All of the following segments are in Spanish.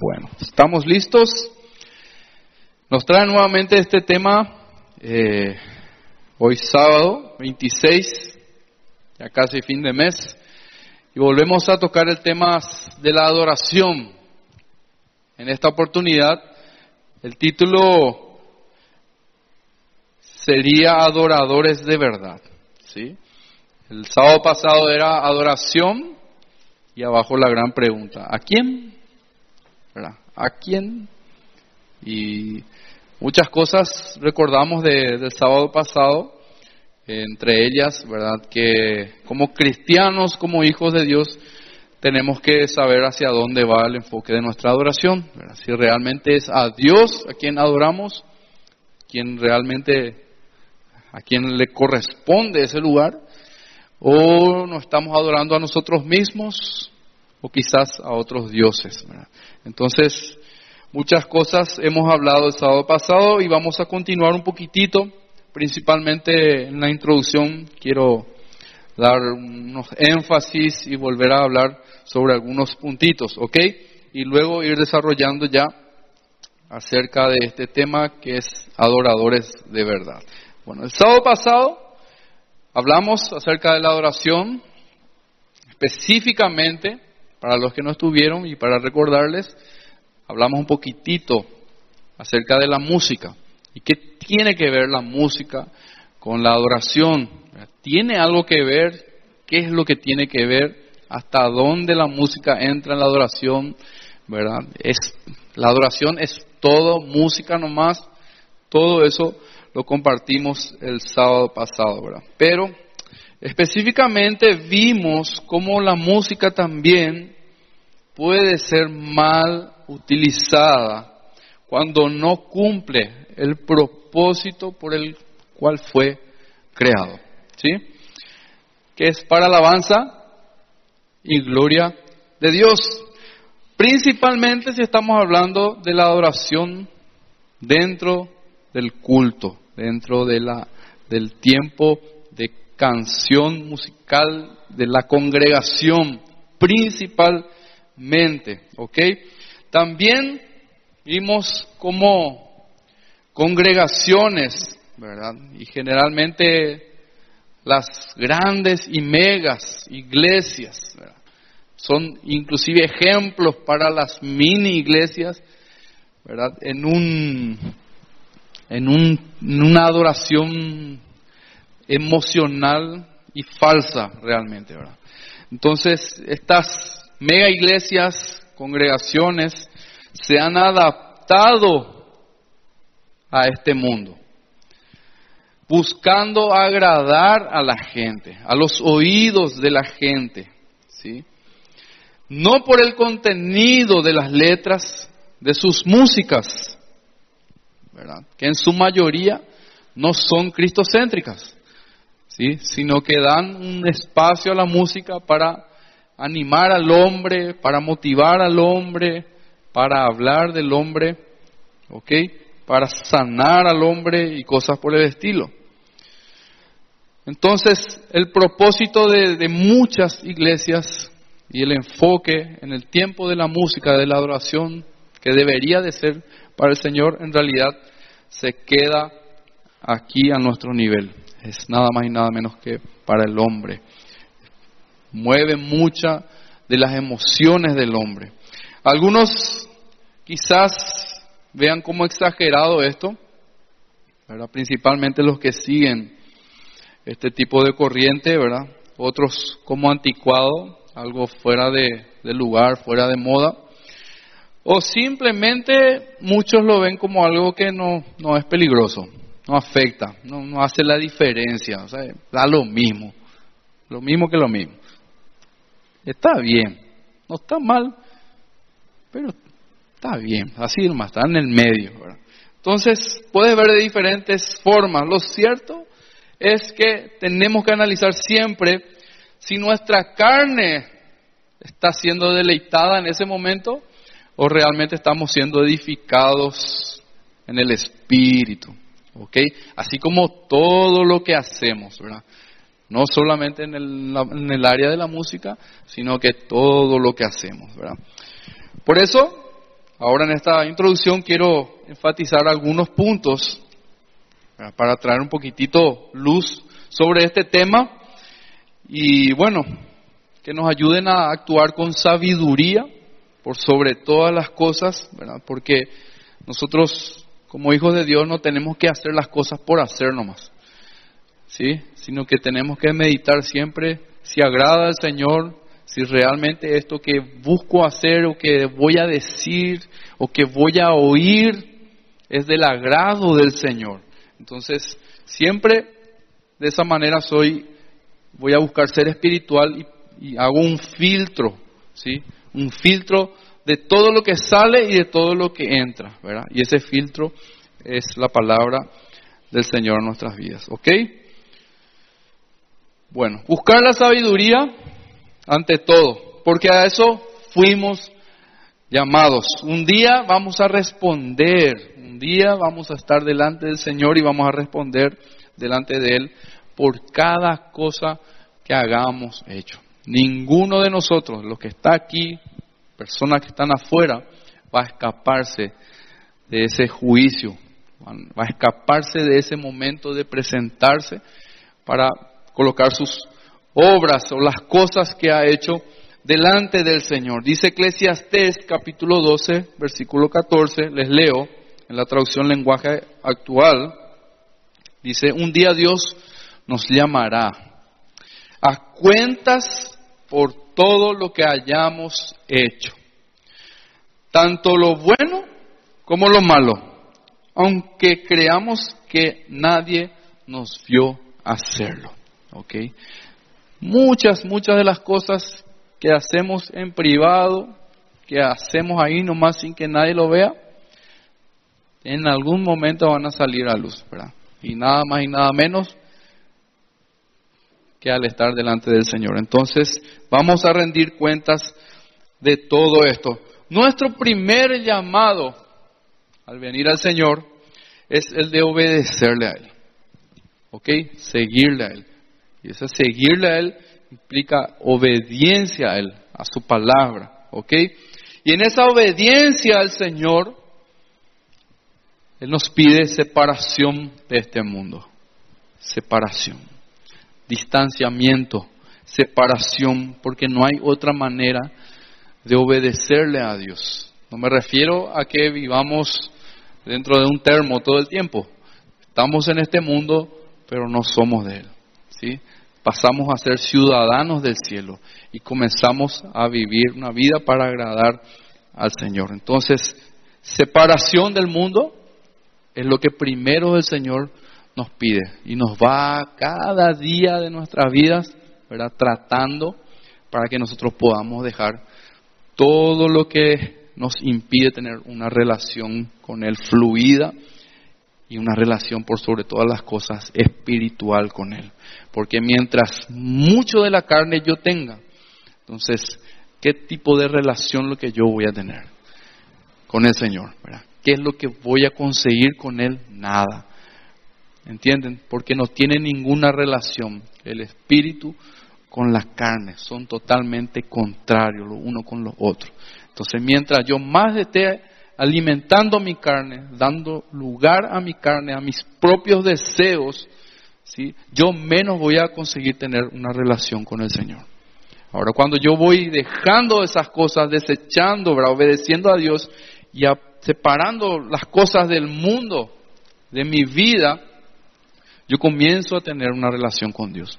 Bueno, ¿estamos listos? Nos trae nuevamente este tema eh, hoy sábado 26, ya casi fin de mes, y volvemos a tocar el tema de la adoración. En esta oportunidad, el título sería Adoradores de verdad. ¿sí? El sábado pasado era adoración y abajo la gran pregunta, ¿a quién? ¿A quién? Y muchas cosas recordamos del sábado pasado, entre ellas, ¿verdad? Que como cristianos, como hijos de Dios, tenemos que saber hacia dónde va el enfoque de nuestra adoración. Si realmente es a Dios a quien adoramos, quien realmente, a quien le corresponde ese lugar, o nos estamos adorando a nosotros mismos, o quizás a otros dioses. Entonces, muchas cosas hemos hablado el sábado pasado y vamos a continuar un poquitito, principalmente en la introducción quiero dar unos énfasis y volver a hablar sobre algunos puntitos, ¿ok? Y luego ir desarrollando ya acerca de este tema que es adoradores de verdad. Bueno, el sábado pasado hablamos acerca de la adoración, específicamente para los que no estuvieron y para recordarles, hablamos un poquitito acerca de la música. ¿Y qué tiene que ver la música con la adoración? ¿Tiene algo que ver? ¿Qué es lo que tiene que ver? ¿Hasta dónde la música entra en la adoración? ¿Verdad? Es, la adoración es todo, música nomás, todo eso lo compartimos el sábado pasado, ¿verdad? Pero Específicamente vimos cómo la música también puede ser mal utilizada cuando no cumple el propósito por el cual fue creado. ¿Sí? Que es para alabanza y gloria de Dios. Principalmente si estamos hablando de la adoración dentro del culto, dentro de la, del tiempo canción musical de la congregación principalmente, ¿ok? También vimos como congregaciones, ¿verdad? Y generalmente las grandes y megas iglesias, Son inclusive ejemplos para las mini iglesias, ¿verdad? En un, en un, en una adoración emocional y falsa realmente, ¿verdad? Entonces, estas mega iglesias, congregaciones, se han adaptado a este mundo, buscando agradar a la gente, a los oídos de la gente, ¿sí? No por el contenido de las letras de sus músicas, ¿verdad? Que en su mayoría no son cristocéntricas sino que dan un espacio a la música para animar al hombre, para motivar al hombre, para hablar del hombre, ¿ok? Para sanar al hombre y cosas por el estilo. Entonces, el propósito de, de muchas iglesias y el enfoque en el tiempo de la música, de la adoración, que debería de ser para el Señor, en realidad se queda aquí a nuestro nivel es nada más y nada menos que para el hombre. Mueve muchas de las emociones del hombre. Algunos quizás vean como exagerado esto, principalmente los que siguen este tipo de corriente, ¿verdad? Otros como anticuado, algo fuera de, de lugar, fuera de moda. O simplemente muchos lo ven como algo que no, no es peligroso no afecta, no, hace la diferencia, o sea, da lo mismo, lo mismo que lo mismo. Está bien, no está mal, pero está bien, así nomás, está en el medio. Entonces, puedes ver de diferentes formas. Lo cierto es que tenemos que analizar siempre si nuestra carne está siendo deleitada en ese momento o realmente estamos siendo edificados en el espíritu. ¿Ok? Así como todo lo que hacemos, ¿verdad? No solamente en el, en el área de la música, sino que todo lo que hacemos, ¿verdad? Por eso, ahora en esta introducción quiero enfatizar algunos puntos para traer un poquitito luz sobre este tema y bueno, que nos ayuden a actuar con sabiduría por sobre todas las cosas, ¿verdad? Porque nosotros como hijos de Dios no tenemos que hacer las cosas por hacer nomás, ¿sí? Sino que tenemos que meditar siempre si agrada al Señor, si realmente esto que busco hacer o que voy a decir o que voy a oír es del agrado del Señor. Entonces, siempre de esa manera soy, voy a buscar ser espiritual y, y hago un filtro, ¿sí? Un filtro de todo lo que sale y de todo lo que entra, ¿verdad? Y ese filtro es la palabra del Señor en nuestras vidas, ¿ok? Bueno, buscar la sabiduría ante todo, porque a eso fuimos llamados. Un día vamos a responder, un día vamos a estar delante del Señor y vamos a responder delante de Él por cada cosa que hagamos hecho. Ninguno de nosotros, los que está aquí, personas que están afuera, va a escaparse de ese juicio, va a escaparse de ese momento de presentarse para colocar sus obras o las cosas que ha hecho delante del Señor. Dice Eclesiastés capítulo 12, versículo 14, les leo en la traducción lenguaje actual, dice, un día Dios nos llamará a cuentas por todo lo que hayamos hecho, tanto lo bueno como lo malo, aunque creamos que nadie nos vio hacerlo. ¿ok? Muchas, muchas de las cosas que hacemos en privado, que hacemos ahí nomás sin que nadie lo vea, en algún momento van a salir a luz, ¿verdad? Y nada más y nada menos que al estar delante del Señor. Entonces, vamos a rendir cuentas de todo esto. Nuestro primer llamado al venir al Señor es el de obedecerle a Él. ¿Ok? Seguirle a Él. Y ese seguirle a Él implica obediencia a Él, a su palabra. ¿Ok? Y en esa obediencia al Señor, Él nos pide separación de este mundo. Separación. Distanciamiento. Separación. Porque no hay otra manera de obedecerle a Dios. No me refiero a que vivamos dentro de un termo todo el tiempo. Estamos en este mundo, pero no somos de Él. ¿sí? pasamos a ser ciudadanos del cielo y comenzamos a vivir una vida para agradar al Señor. Entonces, separación del mundo es lo que primero el Señor nos pide y nos va cada día de nuestras vidas, ¿verdad? Tratando para que nosotros podamos dejar todo lo que nos impide tener una relación con Él fluida y una relación por sobre todas las cosas espiritual con Él. Porque mientras mucho de la carne yo tenga, entonces, ¿qué tipo de relación lo que yo voy a tener con el Señor? ¿Qué es lo que voy a conseguir con Él? Nada. ¿Entienden? Porque no tiene ninguna relación el espíritu con la carne. Son totalmente contrarios lo uno con lo otro. Entonces, mientras yo más esté alimentando mi carne, dando lugar a mi carne, a mis propios deseos, ¿sí? yo menos voy a conseguir tener una relación con el Señor. Ahora, cuando yo voy dejando esas cosas, desechando, obedeciendo a Dios y separando las cosas del mundo, de mi vida, yo comienzo a tener una relación con Dios.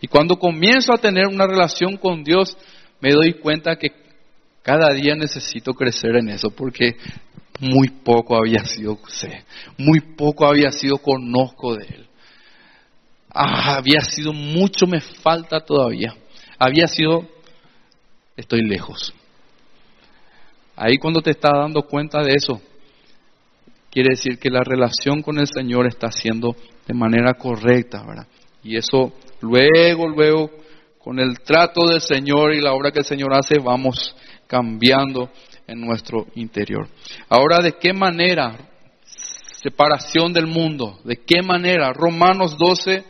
Y cuando comienzo a tener una relación con Dios, me doy cuenta que cada día necesito crecer en eso, porque muy poco había sido sé, muy poco había sido conozco de Él ah, había sido mucho, me falta todavía. Había sido, estoy lejos. Ahí cuando te estás dando cuenta de eso, quiere decir que la relación con el Señor está siendo de manera correcta, ¿verdad? Y eso luego, luego, con el trato del Señor y la obra que el Señor hace, vamos cambiando en nuestro interior. Ahora, ¿de qué manera? Separación del mundo. ¿De qué manera? Romanos 12,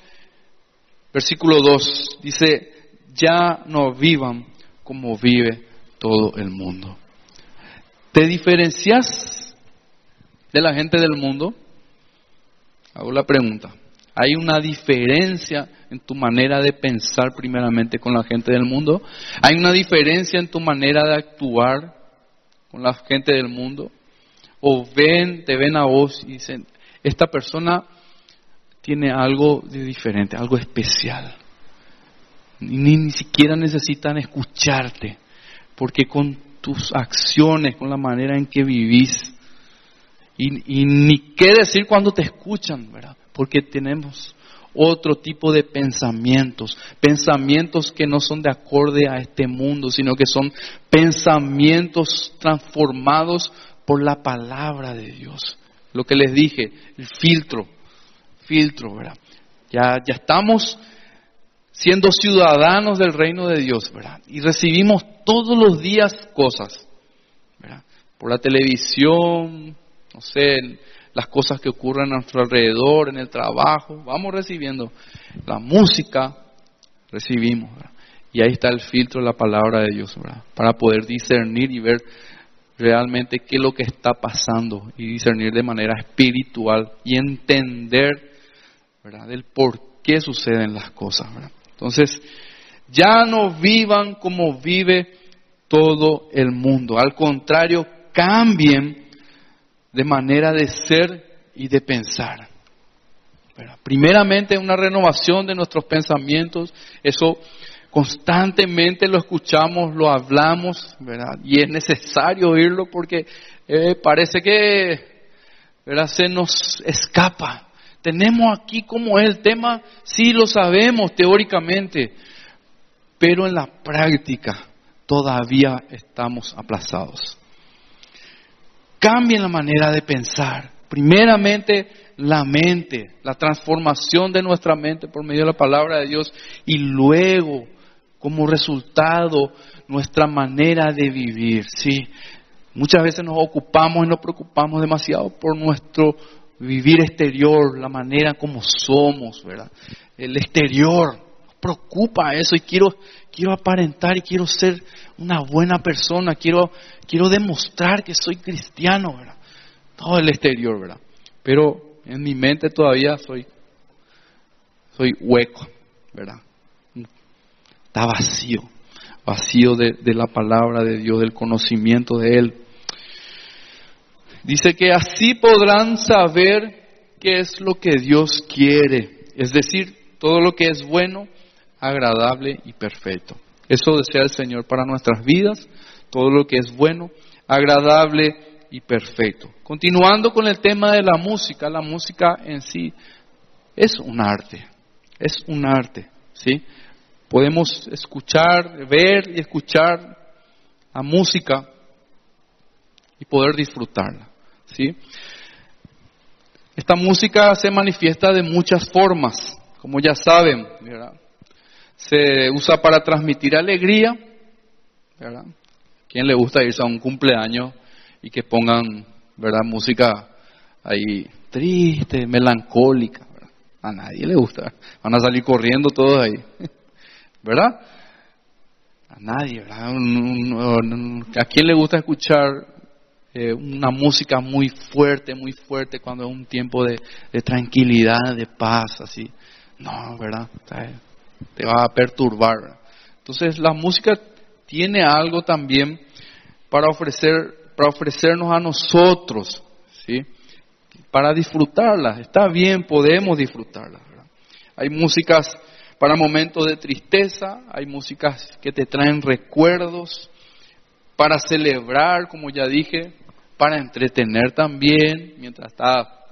Versículo 2 dice, ya no vivan como vive todo el mundo. ¿Te diferencias de la gente del mundo? Hago la pregunta. ¿Hay una diferencia en tu manera de pensar primeramente con la gente del mundo? ¿Hay una diferencia en tu manera de actuar con la gente del mundo? ¿O ven, te ven a vos y dicen, esta persona tiene algo de diferente, algo especial? Ni, ni siquiera necesitan escucharte, porque con tus acciones, con la manera en que vivís, y, ni qué decir cuando te escuchan, ¿verdad? porque tenemos otro tipo de pensamientos, pensamientos que no son de acorde a este mundo, sino que son pensamientos transformados por la palabra de Dios. Lo que les dije, el filtro, filtro, ¿verdad? Ya, ya estamos siendo ciudadanos del reino de Dios, ¿verdad? Y recibimos todos los días cosas, ¿verdad? Por la televisión, no sé, las cosas que ocurren a nuestro alrededor, en el trabajo, vamos recibiendo. La música, recibimos. Y ahí está el filtro de la palabra de Dios, ¿verdad? para poder discernir y ver realmente qué es lo que está pasando y discernir de manera espiritual y entender ¿verdad? del por qué suceden las cosas. ¿verdad? Entonces, ya no vivan como vive todo el mundo. Al contrario, cambien de manera de ser y de pensar. Primeramente una renovación de nuestros pensamientos, eso constantemente lo escuchamos, lo hablamos, ¿verdad? Y es necesario oírlo porque eh, parece que se nos escapa. Tenemos aquí como es el tema, sí lo sabemos teóricamente, pero en la práctica todavía estamos aplazados. Cambien la manera de pensar. Primeramente, la mente, la transformación de nuestra mente por medio de la palabra de Dios y luego, como resultado, nuestra manera de vivir. Sí, muchas veces nos ocupamos y nos preocupamos demasiado por nuestro vivir exterior, la manera como somos, ¿verdad? El exterior, preocupa eso y quiero, quiero aparentar y quiero ser una buena persona, quiero, quiero demostrar que soy cristiano, ¿verdad? Todo el exterior, ¿verdad? Pero en mi mente todavía soy, soy hueco, ¿verdad? Está vacío, vacío de, de la palabra de Dios, del conocimiento de Él. Dice que así podrán saber qué es lo que Dios quiere, es decir, todo lo que es bueno, agradable y perfecto. Eso desea el Señor para nuestras vidas, todo lo que es bueno, agradable y perfecto. Continuando con el tema de la música, la música en sí es un arte, es un arte, ¿sí? Podemos escuchar, ver y escuchar la música y poder disfrutarla, ¿sí? Esta música se manifiesta de muchas formas, como ya saben, ¿verdad? Se usa para transmitir alegría, ¿verdad? ¿Quién le gusta irse a un cumpleaños y que pongan, ¿verdad? Música ahí triste, melancólica, A nadie le gusta. Van a salir corriendo todos ahí, ¿verdad? A nadie, ¿verdad? ¿A quién le gusta escuchar eh, una música muy fuerte, muy fuerte cuando es un tiempo de, de tranquilidad, de paz, así? No, ¿verdad? Te va a perturbar. Entonces la música tiene algo también para ofrecer para ofrecernos a nosotros, ¿sí? Para disfrutarla. Está bien, podemos disfrutarla. Hay músicas para momentos de tristeza, hay músicas que te traen recuerdos, para celebrar, como ya dije, para entretener también, mientras está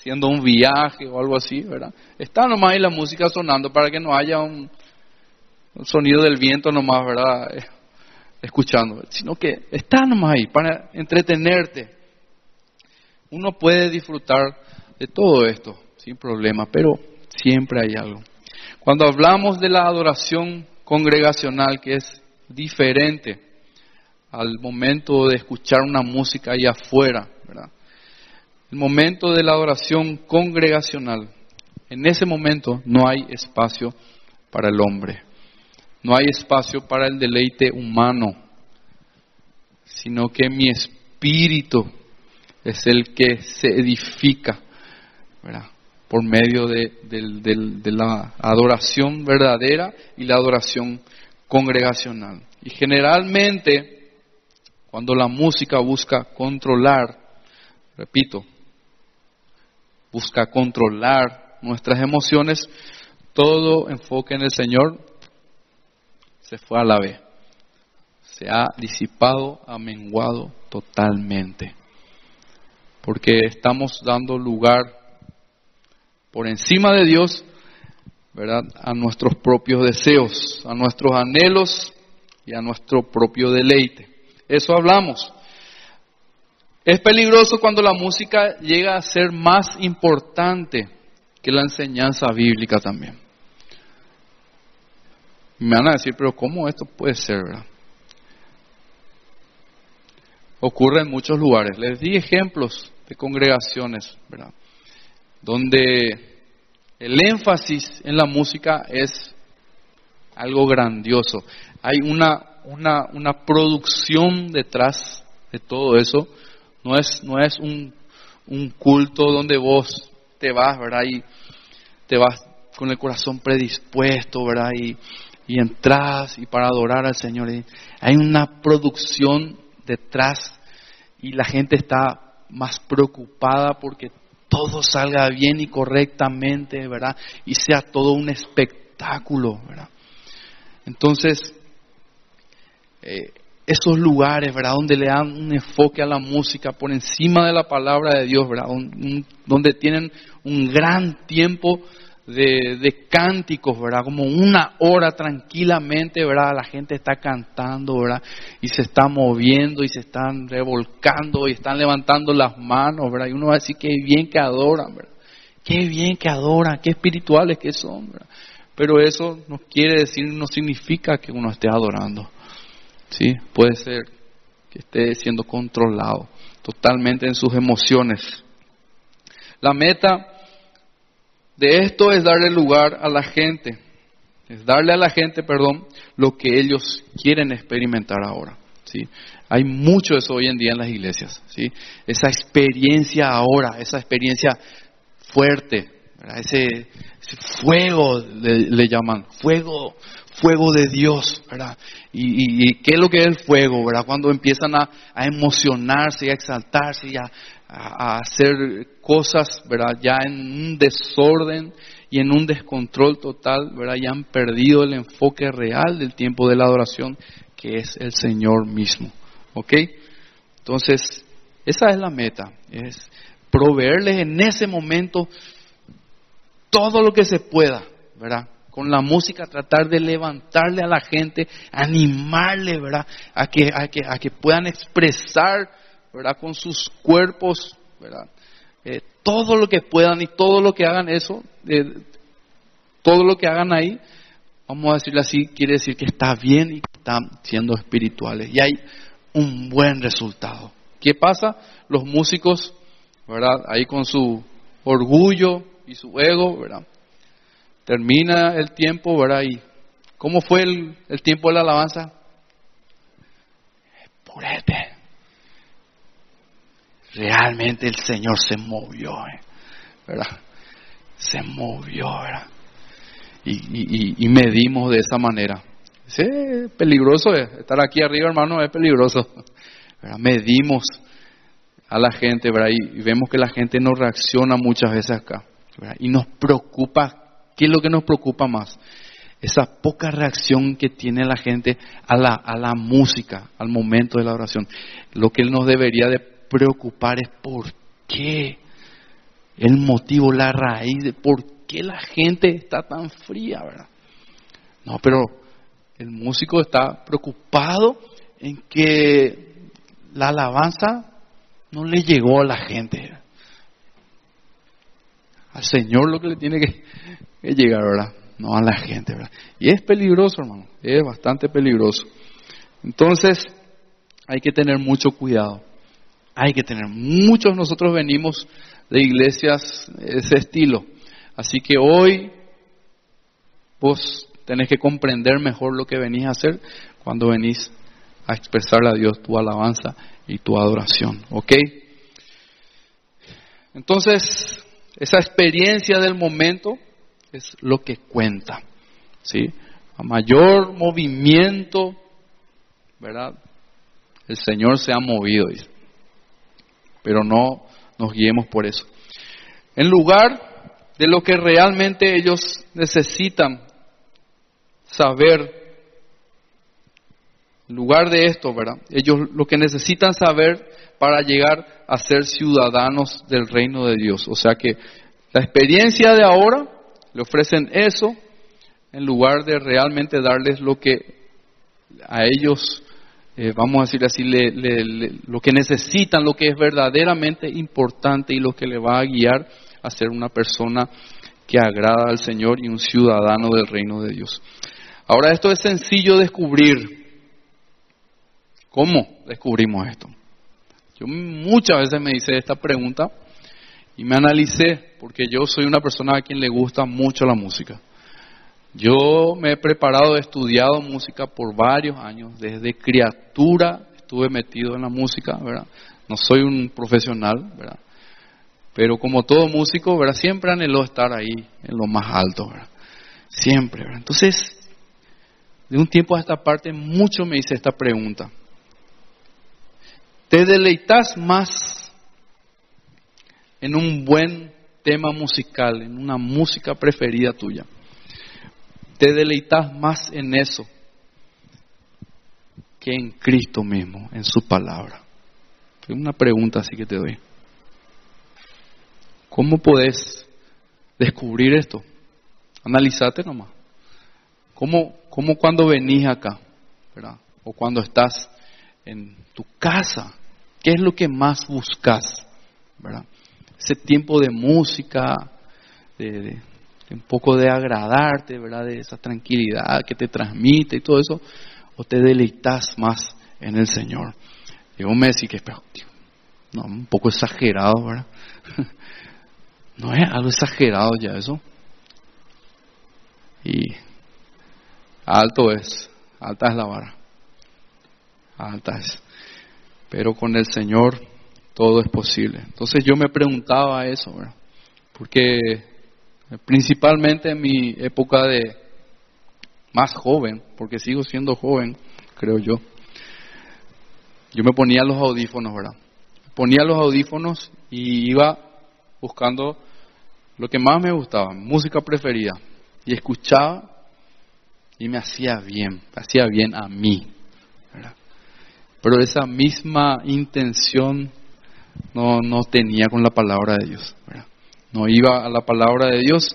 haciendo un viaje o algo así, ¿verdad? Está nomás ahí la música sonando para que no haya un, sonido del viento nomás, ¿verdad? Eh, escuchando, sino que está nomás ahí para entretenerte. Uno puede disfrutar de todo esto sin problema, pero siempre hay algo. Cuando hablamos de la adoración congregacional, que es diferente al momento de escuchar una música allá afuera, ¿verdad? El momento de la adoración congregacional, en ese momento no hay espacio para el hombre, no hay espacio para el deleite humano, sino que mi, espíritu es el que se edifica. Por medio de la adoración verdadera y la adoración congregacional. Y generalmente, cuando la música busca controlar, repito, busca controlar nuestras emociones, todo enfoque en el Señor se fue a la vez. Se ha disipado, ha menguado totalmente. Porque estamos dando lugar por encima de Dios, ¿verdad? A nuestros propios deseos, a nuestros anhelos y a nuestro propio deleite. Eso hablamos. Es peligroso cuando la música llega a ser más importante que la enseñanza bíblica también. Me van a decir, pero ¿cómo esto puede ser? ¿verdad? Ocurre en muchos lugares. Les di ejemplos de congregaciones, ¿verdad? Donde el énfasis en la música es algo grandioso. Hay una, una, una producción detrás de todo eso. No es, no es un, un culto donde vos te vas, ¿verdad? Y te vas con el corazón predispuesto, ¿verdad? Y y entras y para adorar al Señor. Hay una producción detrás y la gente está más preocupada porque todo salga bien y correctamente, ¿verdad? Y sea todo un espectáculo, ¿verdad? Entonces, eh, esos lugares, ¿verdad? Donde le dan un enfoque a la música por encima de la palabra de Dios, ¿verdad? donde tienen un gran tiempo de, cánticos, ¿verdad? Como una hora tranquilamente, ¿verdad? La gente está cantando, ¿verdad? Y se está moviendo y se están revolcando y están levantando las manos, ¿verdad? Y uno va a decir, qué bien que adoran, ¿verdad? Qué bien que adoran, qué espirituales que son, ¿verdad? Pero eso no quiere decir, no significa que uno esté adorando. ¿Sí? Puede ser que esté siendo controlado totalmente en sus emociones. La meta de esto es darle lugar a la gente, es darle a la gente, perdón, lo que ellos quieren experimentar ahora. ¿sí? Hay mucho eso hoy en día en las iglesias, ¿sí? esa experiencia ahora, esa experiencia fuerte, ese, fuego le, llaman, fuego, fuego de Dios, ¿verdad? Y, qué es lo que es el fuego, ¿verdad? Cuando empiezan a, emocionarse a exaltarse y a, a, hacer cosas, ¿verdad? Ya en un desorden y en un descontrol total, ¿verdad? Ya han perdido el enfoque real del tiempo de la adoración, que es el Señor mismo. ¿Ok? Entonces, esa es la meta, es proveerles en ese momento todo lo que se pueda, ¿verdad? Con la música tratar de levantarle a la gente, animarle, ¿verdad? A que, a que, a que puedan expresar ¿verdad? Con sus cuerpos, ¿verdad? Eh, todo lo que puedan y todo lo que hagan eso, eh, todo lo que hagan ahí, vamos a decirle así, quiere decir que está bien y que están siendo espirituales. Y hay un buen resultado. ¿Qué pasa? Los músicos, ¿verdad? Ahí con su orgullo y su ego, ¿verdad? Termina el tiempo, ¿verdad? Y ¿cómo fue el, el tiempo de la alabanza? Purete realmente el Señor se movió, eh, ¿verdad? Se movió, ¿verdad? Y, medimos de esa manera. Es peligroso eh, estar aquí arriba, hermano, es peligroso. Medimos a la gente, ¿verdad? Y, vemos que la gente no reacciona muchas veces acá. Y nos preocupa, ¿qué es lo que nos preocupa más? Esa poca reacción que tiene la gente a la, a la música, al momento de la oración. Lo que nos debería de preocupar es por qué, el motivo, la raíz de por qué la gente está tan fría, ¿verdad? No, pero el músico está preocupado en que la alabanza no le llegó a la gente. Al Señor lo que le tiene que, que llegar, ¿verdad? No a la gente, ¿verdad? Y es peligroso, hermano, es bastante peligroso. Entonces, hay que tener mucho cuidado hay que tener. Muchos nosotros venimos de iglesias ese estilo. Así que hoy vos tenés que comprender mejor lo que venís a hacer cuando venís a expresarle a Dios tu alabanza y tu adoración. ¿Ok? Entonces, esa experiencia del momento es lo que cuenta. ¿Sí? A mayor movimiento, ¿verdad? El Señor se ha movido. Pero no nos guiemos por eso. En lugar de lo que realmente ellos necesitan saber, en lugar de esto, ¿verdad? Ellos lo que necesitan saber para llegar a ser ciudadanos del reino de Dios. O sea que la experiencia de ahora le ofrecen eso en lugar de realmente darles lo que a ellos, eh, vamos a decir así, lo que necesitan, lo que es verdaderamente importante y lo que le va a guiar a ser una persona que agrada al Señor y un ciudadano del reino de Dios. Ahora esto es sencillo descubrir. ¿Cómo descubrimos esto? Yo muchas veces me hice esta pregunta y me analicé porque yo soy una persona a quien le gusta mucho la música. Yo me he preparado, he estudiado música por varios años, desde criatura estuve metido en la música, ¿verdad? No soy un profesional, ¿verdad? Pero como todo músico, ¿verdad? Siempre anheló estar ahí en lo más alto, ¿verdad? Siempre, ¿verdad? Entonces, de un tiempo a esta parte, mucho me hice esta pregunta. ¿Te deleitas más en un buen tema musical, en una música preferida tuya? ¿Te deleitas más en eso que en Cristo mismo, en su palabra? Una pregunta así que te doy. ¿Cómo podés descubrir esto? Analizate nomás. ¿Cómo, cómo cuando venís acá. O cuando estás en tu casa, ¿qué es lo que más buscas? ¿verdad? Ese tiempo de música, de, un poco de agradarte, ¿verdad? De esa tranquilidad que te transmite y todo eso, o te deleitas más en el Señor. Y vos me decís que es no, un poco exagerado, ¿verdad? ¿No es algo exagerado ya eso? Y alto es, alta es la vara, alta es. Pero con el Señor todo es posible. Entonces yo me preguntaba eso, ¿verdad? Porque principalmente en mi época de más joven, porque sigo siendo joven, creo yo, yo me ponía los audífonos, ¿verdad? Ponía los audífonos y iba buscando lo que más me gustaba, música preferida, y escuchaba y me hacía bien, hacía bien a mí. Pero esa misma intención no, no tenía con la palabra de Dios. No iba a la palabra de Dios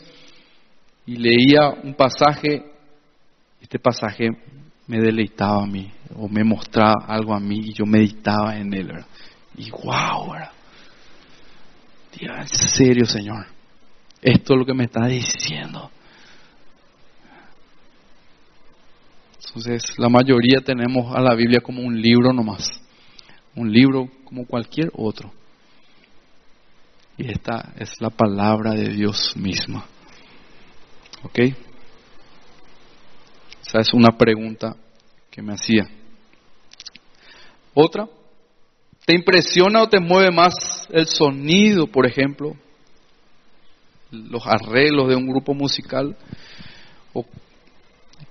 y leía un pasaje, este pasaje me deleitaba a mí, o me mostraba algo a mí y yo meditaba en él. Y wow, en serio, Señor. Esto es lo que me está diciendo. Entonces, la mayoría tenemos a la Biblia como un libro nomás. Un libro como cualquier otro. Y esta es la palabra de Dios misma. ¿Ok? Esa es una pregunta que me hacía. Otra, ¿te impresiona o te mueve más el sonido, por ejemplo? Los arreglos de un grupo musical. O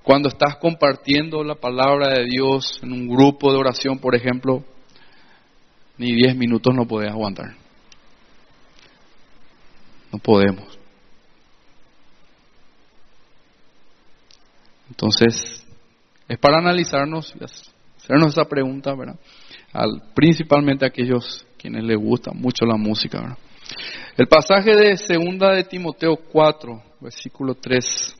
cuando estás compartiendo la palabra de Dios en un grupo de oración, por ejemplo, ni diez minutos no puedes aguantar. No podemos. Entonces, es para analizarnos y hacernos esa pregunta, ¿verdad? Al, principalmente a aquellos quienes les gusta mucho la música, ¿verdad? El pasaje de segunda de Timoteo 4, versículo 3,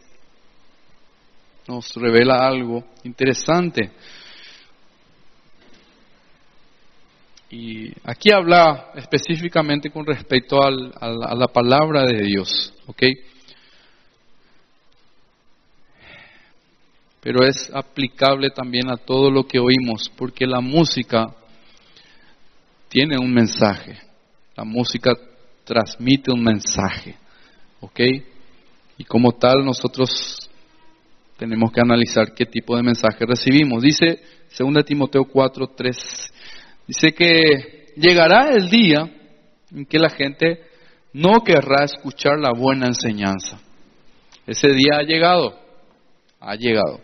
nos revela algo interesante. Y aquí habla específicamente con respecto al, a la palabra de Dios, ¿ok? Pero es aplicable también a todo lo que oímos, porque la música tiene un mensaje. La música transmite un mensaje, ¿ok? Y como tal nosotros tenemos que analizar qué tipo de mensaje recibimos. Dice 2 Timoteo 4, 3 Dice que llegará el día en que la gente no querrá escuchar la buena enseñanza. Ese día ha llegado, ha llegado.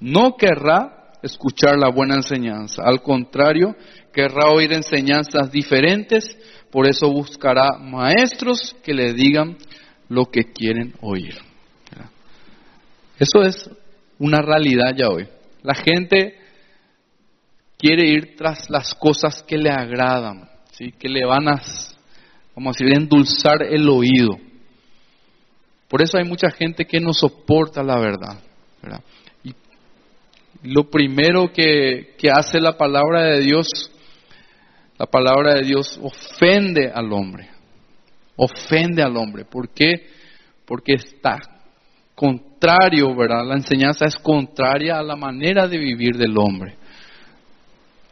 No querrá escuchar la buena enseñanza, al contrario, querrá oír enseñanzas diferentes, por eso buscará maestros que le digan lo que quieren oír. Eso es una realidad ya hoy. La gente quiere ir tras las cosas que le agradan, ¿sí? que le van a, vamos a decir, endulzar el oído. Por eso hay mucha gente que no soporta la verdad. Y lo primero que, que hace la palabra de Dios, la palabra de Dios ofende al hombre. Ofende al hombre. ¿Por qué? Porque está contrario, ¿verdad? La enseñanza es contraria a la manera de vivir del hombre.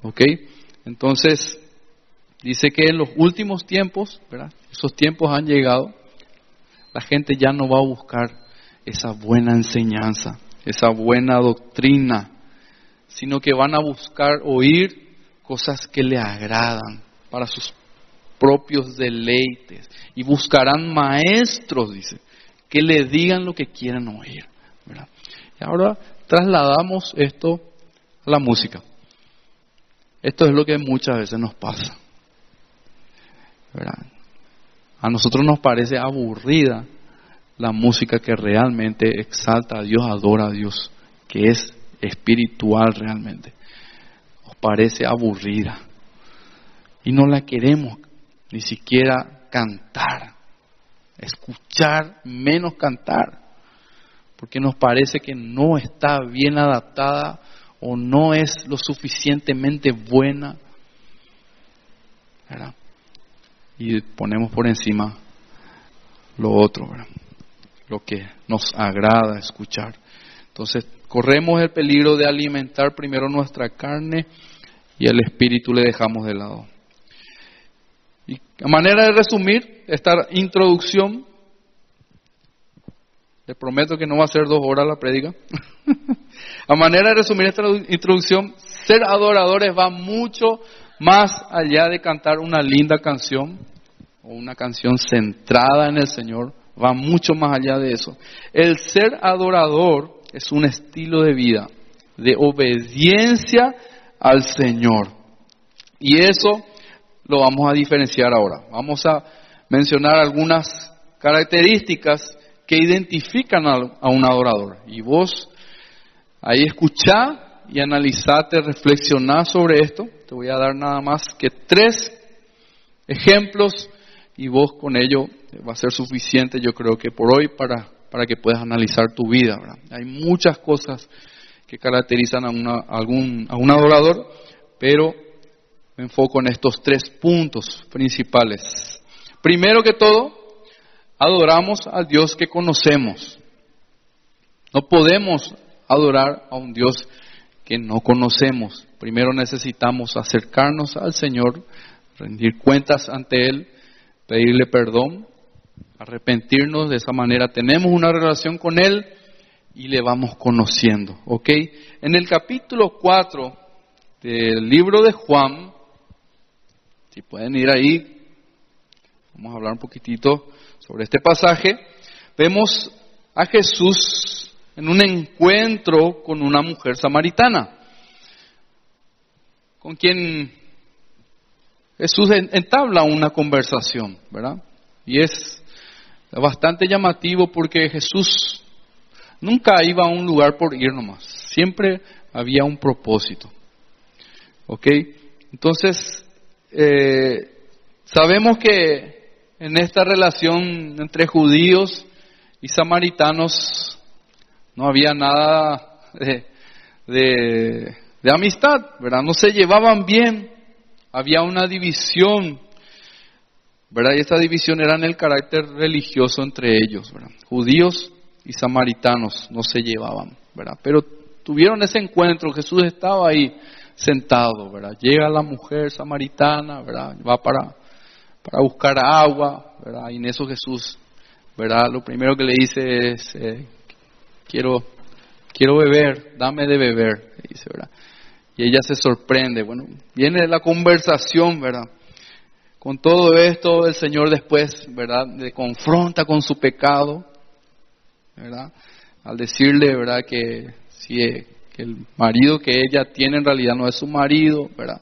¿Ok? Entonces, dice que en los últimos tiempos. Esos tiempos han llegado, la gente ya no va a buscar esa buena enseñanza, esa buena doctrina, sino que van a buscar oír cosas que le agradan para sus propios deleites y buscarán maestros, dice, que le digan lo que quieran oír. Y ahora trasladamos esto a la música. Esto es lo que muchas veces nos pasa. A nosotros nos parece aburrida la música que realmente exalta a Dios, adora a Dios, que es espiritual realmente. Nos parece aburrida. Y no la queremos ni siquiera cantar escuchar menos cantar, porque nos parece que no está bien adaptada o no es lo suficientemente buena. Y ponemos por encima lo otro, lo que nos agrada escuchar. Entonces, corremos el peligro de alimentar primero nuestra carne y el espíritu le dejamos de lado. Y a manera de resumir esta introducción, prometo que no va a ser dos horas la prédica. a manera de resumir esta introducción, ser adoradores va mucho más allá de cantar una linda canción o una canción centrada en el Señor, va mucho más allá de eso. El ser adorador es un estilo de vida, de obediencia al Señor. Y eso lo vamos a diferenciar ahora. Vamos a mencionar algunas características que identifican a, un adorador. Y vos ahí escuchá y analizate, reflexioná sobre esto. Te voy a dar nada más que tres ejemplos y vos con ello va a ser suficiente, yo creo que por hoy, para, para que puedas analizar tu vida. Hay muchas cosas que caracterizan a, una, algún, a un adorador, pero me enfoco en estos tres puntos principales. Primero que todo, adoramos al Dios que conocemos. No podemos adorar a un Dios que no conocemos. Primero necesitamos acercarnos al Señor, rendir cuentas ante Él, pedirle perdón, arrepentirnos. De esa manera tenemos una relación con Él y le vamos conociendo. ¿Ok? En el capítulo 4 del libro de Juan, si pueden ir ahí, vamos a hablar un poquitito sobre este pasaje. Vemos a Jesús en un encuentro con una mujer samaritana, con quien Jesús entabla una conversación, ¿verdad? Y es bastante llamativo porque Jesús nunca iba a un lugar por ir nomás, siempre había un propósito. ¿Ok? Entonces, eh, sabemos que en esta relación entre judíos y samaritanos no había nada de, amistad, ¿verdad? No se llevaban bien, había una división, ¿verdad? Y esta división era en el carácter religioso entre ellos, ¿verdad? Judíos y samaritanos no se llevaban, ¿verdad? Pero tuvieron ese encuentro, Jesús estaba ahí sentado, ¿verdad? Llega la mujer samaritana, ¿verdad? Va para, para buscar agua, ¿verdad? Y en eso Jesús, ¿verdad? Lo primero que le dice es, eh, quiero, quiero beber, dame de beber, dice, ¿verdad? Y ella se sorprende. Bueno, viene la conversación, ¿verdad? Con todo esto, el Señor después, ¿verdad? Le confronta con su pecado, ¿verdad? Al decirle, ¿verdad? Que si que el marido que ella tiene en realidad no es su marido, ¿verdad?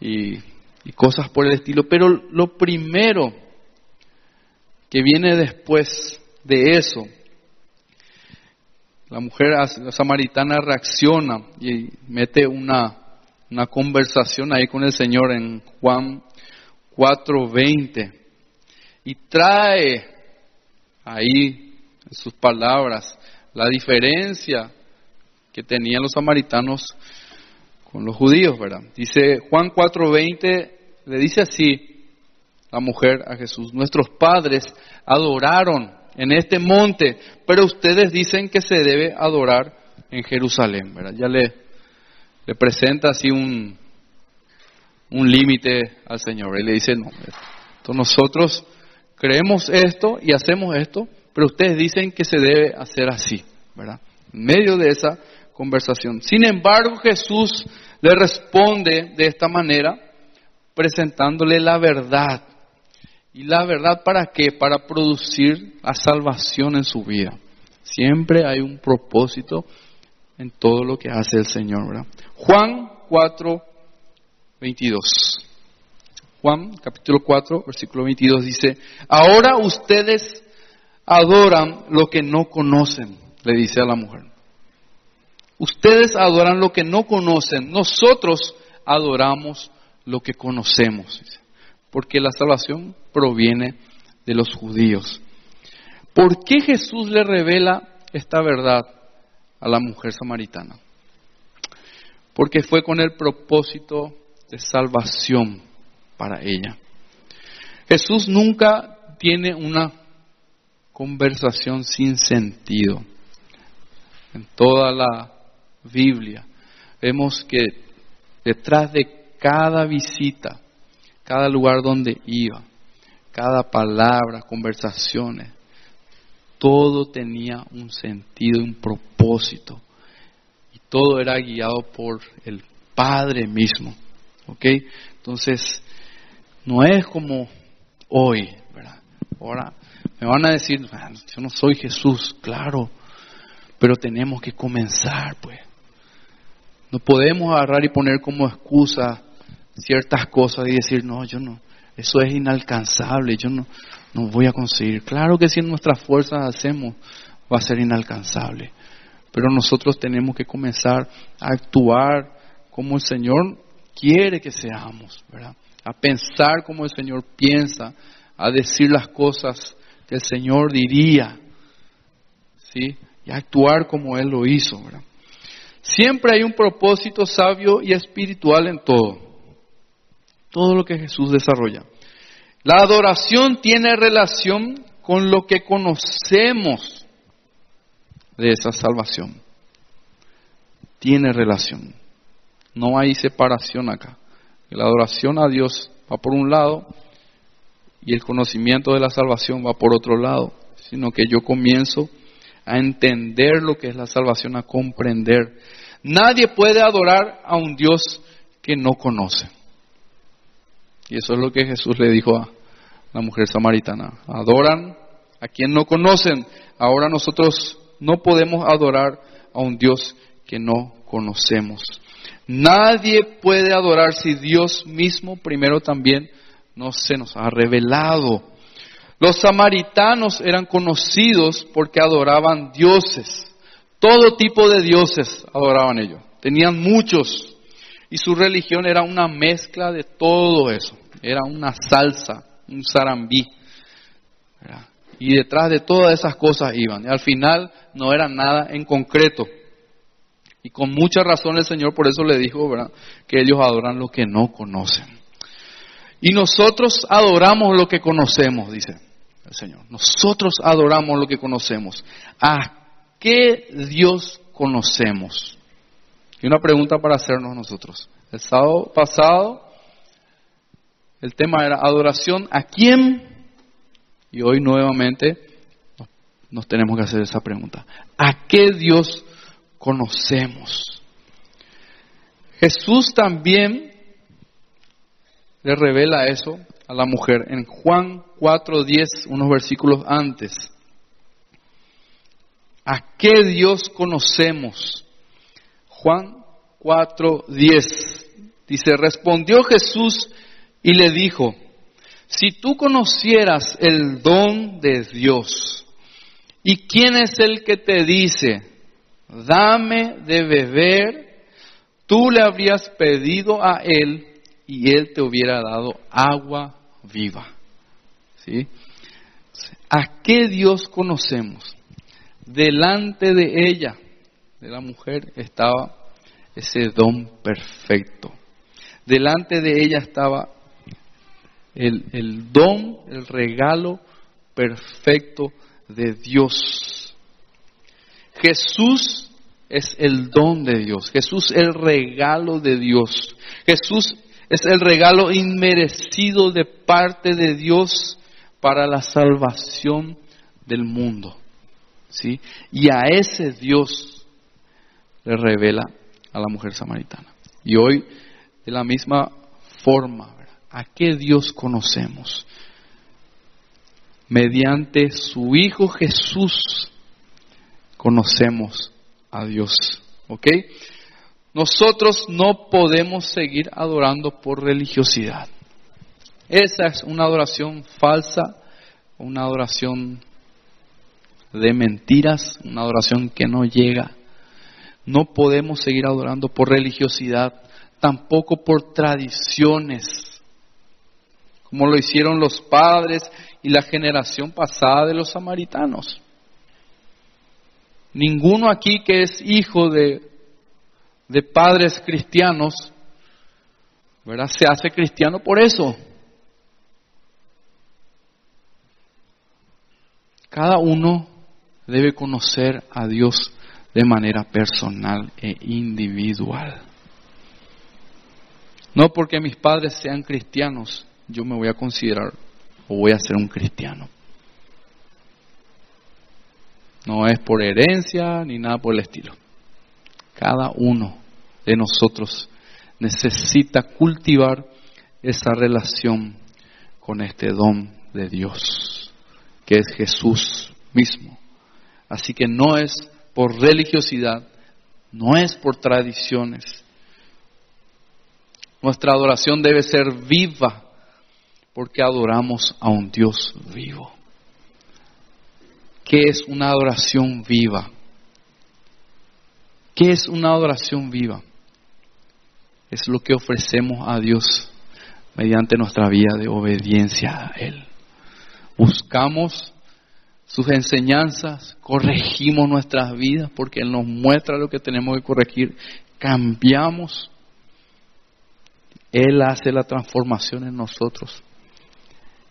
Y, y cosas por el estilo. Pero lo primero que viene después de eso, la mujer samaritana reacciona y mete una, una conversación ahí con el Señor en Juan 4:20 y trae ahí en sus palabras la diferencia que tenían los samaritanos con los judíos, ¿verdad? Dice Juan 4:20, le dice así la mujer a Jesús, nuestros padres adoraron en este monte, pero ustedes dicen que se debe adorar en Jerusalén, ¿verdad? Ya le, presenta así un, un límite al Señor. Él le dice, no, entonces nosotros creemos esto y hacemos esto, pero ustedes dicen que se debe hacer así, ¿verdad? En medio de esa conversación. Sin embargo, Jesús le responde de esta manera, presentándole la verdad. ¿Y la verdad para qué? Para producir la salvación en su vida. Siempre hay un propósito en todo lo que hace el Señor. ¿verdad? Juan 4, 22. Juan capítulo 4, versículo 22 dice, ahora ustedes adoran lo que no conocen, le dice a la mujer. Ustedes adoran lo que no conocen, nosotros adoramos lo que conocemos, porque la salvación proviene de los judíos. ¿Por qué Jesús le revela esta verdad a la mujer samaritana? Porque fue con el propósito de salvación para ella. Jesús nunca tiene una conversación sin sentido. En toda la Biblia vemos que detrás de cada visita, cada lugar donde iba, cada palabra, conversaciones, todo tenía un sentido, un propósito. Y todo era guiado por el Padre mismo. ¿Ok? Entonces, no es como hoy, ¿verdad? Ahora me van a decir, ah, yo no soy Jesús, claro, pero tenemos que comenzar, pues. No podemos agarrar y poner como excusa ciertas cosas y decir, no, yo no, eso es inalcanzable, yo no, no voy a conseguir. Claro que si en nuestras fuerzas hacemos, va a ser inalcanzable. Pero nosotros tenemos que comenzar a actuar como el Señor quiere que seamos. A pensar como el Señor piensa, a decir las cosas que el Señor diría, ¿sí? Y a actuar como Él lo hizo, ¿verdad? Siempre hay un propósito sabio y espiritual en todo. Todo lo que Jesús desarrolla. La adoración tiene relación con lo que conocemos de esa salvación. Tiene relación. No hay separación acá. La adoración a Dios va por un lado y el conocimiento de la salvación va por otro lado, sino que yo comienzo a entender lo que es la salvación, a comprender. Nadie puede adorar a un Dios que no conoce. Y eso es lo que Jesús le dijo a la mujer samaritana. Adoran a quien no conocen. Ahora nosotros no podemos adorar a un Dios que no conocemos. Nadie puede adorar si Dios mismo primero también no se nos ha revelado. Los samaritanos eran conocidos porque adoraban dioses. Todo tipo de dioses adoraban ellos. Tenían muchos. Y su religión era una mezcla de todo eso. Era una salsa, un zarambí. Y detrás de todas esas cosas iban. Y al final no era nada en concreto. Y con mucha razón el Señor por eso le dijo, ¿verdad? Que ellos adoran lo que no conocen. Y nosotros adoramos lo que conocemos, dice el Señor. Nosotros adoramos lo que conocemos. ¿A qué Dios conocemos? Y una pregunta para hacernos nosotros. El sábado pasado el tema era adoración a quién. Y hoy nuevamente nos tenemos que hacer esa pregunta. ¿A qué Dios conocemos. Jesús también le revela eso a la mujer en Juan 4:10, unos versículos antes. ¿A qué Dios conocemos? Juan 4:10 dice, respondió Jesús y le dijo, si tú conocieras el don de Dios, ¿y quién es el que te dice, dame de beber? Tú le habrías pedido a él y él te hubiera dado agua viva. ¿Sí? ¿A qué Dios conocemos? Delante de ella, de la mujer, estaba ese don perfecto. Delante de ella estaba el, el don, el regalo perfecto de Dios. Jesús es el don de Dios. Jesús es el regalo de Dios. Jesús es el regalo inmerecido de parte de Dios para la salvación del mundo. ¿sí? Y a ese Dios le revela a la mujer samaritana. Y hoy, de la misma forma, ¿a qué Dios conocemos? Mediante su Hijo Jesús conocemos a Dios. ¿Ok? Nosotros no podemos seguir adorando por religiosidad. Esa es una adoración falsa, una adoración de mentiras, una adoración que no llega. No podemos seguir adorando por religiosidad, tampoco por tradiciones, como lo hicieron los padres y la generación pasada de los samaritanos. Ninguno aquí que es hijo de de padres cristianos, ¿verdad? Se hace cristiano por eso. Cada uno debe conocer a Dios de manera personal e individual. No porque mis padres sean cristianos, yo me voy a considerar o voy a ser un cristiano. No es por herencia ni nada por el estilo. Cada uno de nosotros necesita cultivar esa relación con este don de Dios, que es Jesús mismo. Así que no es por religiosidad, no es por tradiciones. Nuestra adoración debe ser viva porque adoramos a un Dios vivo. ¿Qué es una adoración viva? ¿Qué es una adoración viva? Es lo que ofrecemos a Dios mediante nuestra vida de obediencia a Él. Buscamos sus enseñanzas, corregimos nuestras vidas porque Él nos muestra lo que tenemos que corregir, cambiamos, Él hace la transformación en nosotros.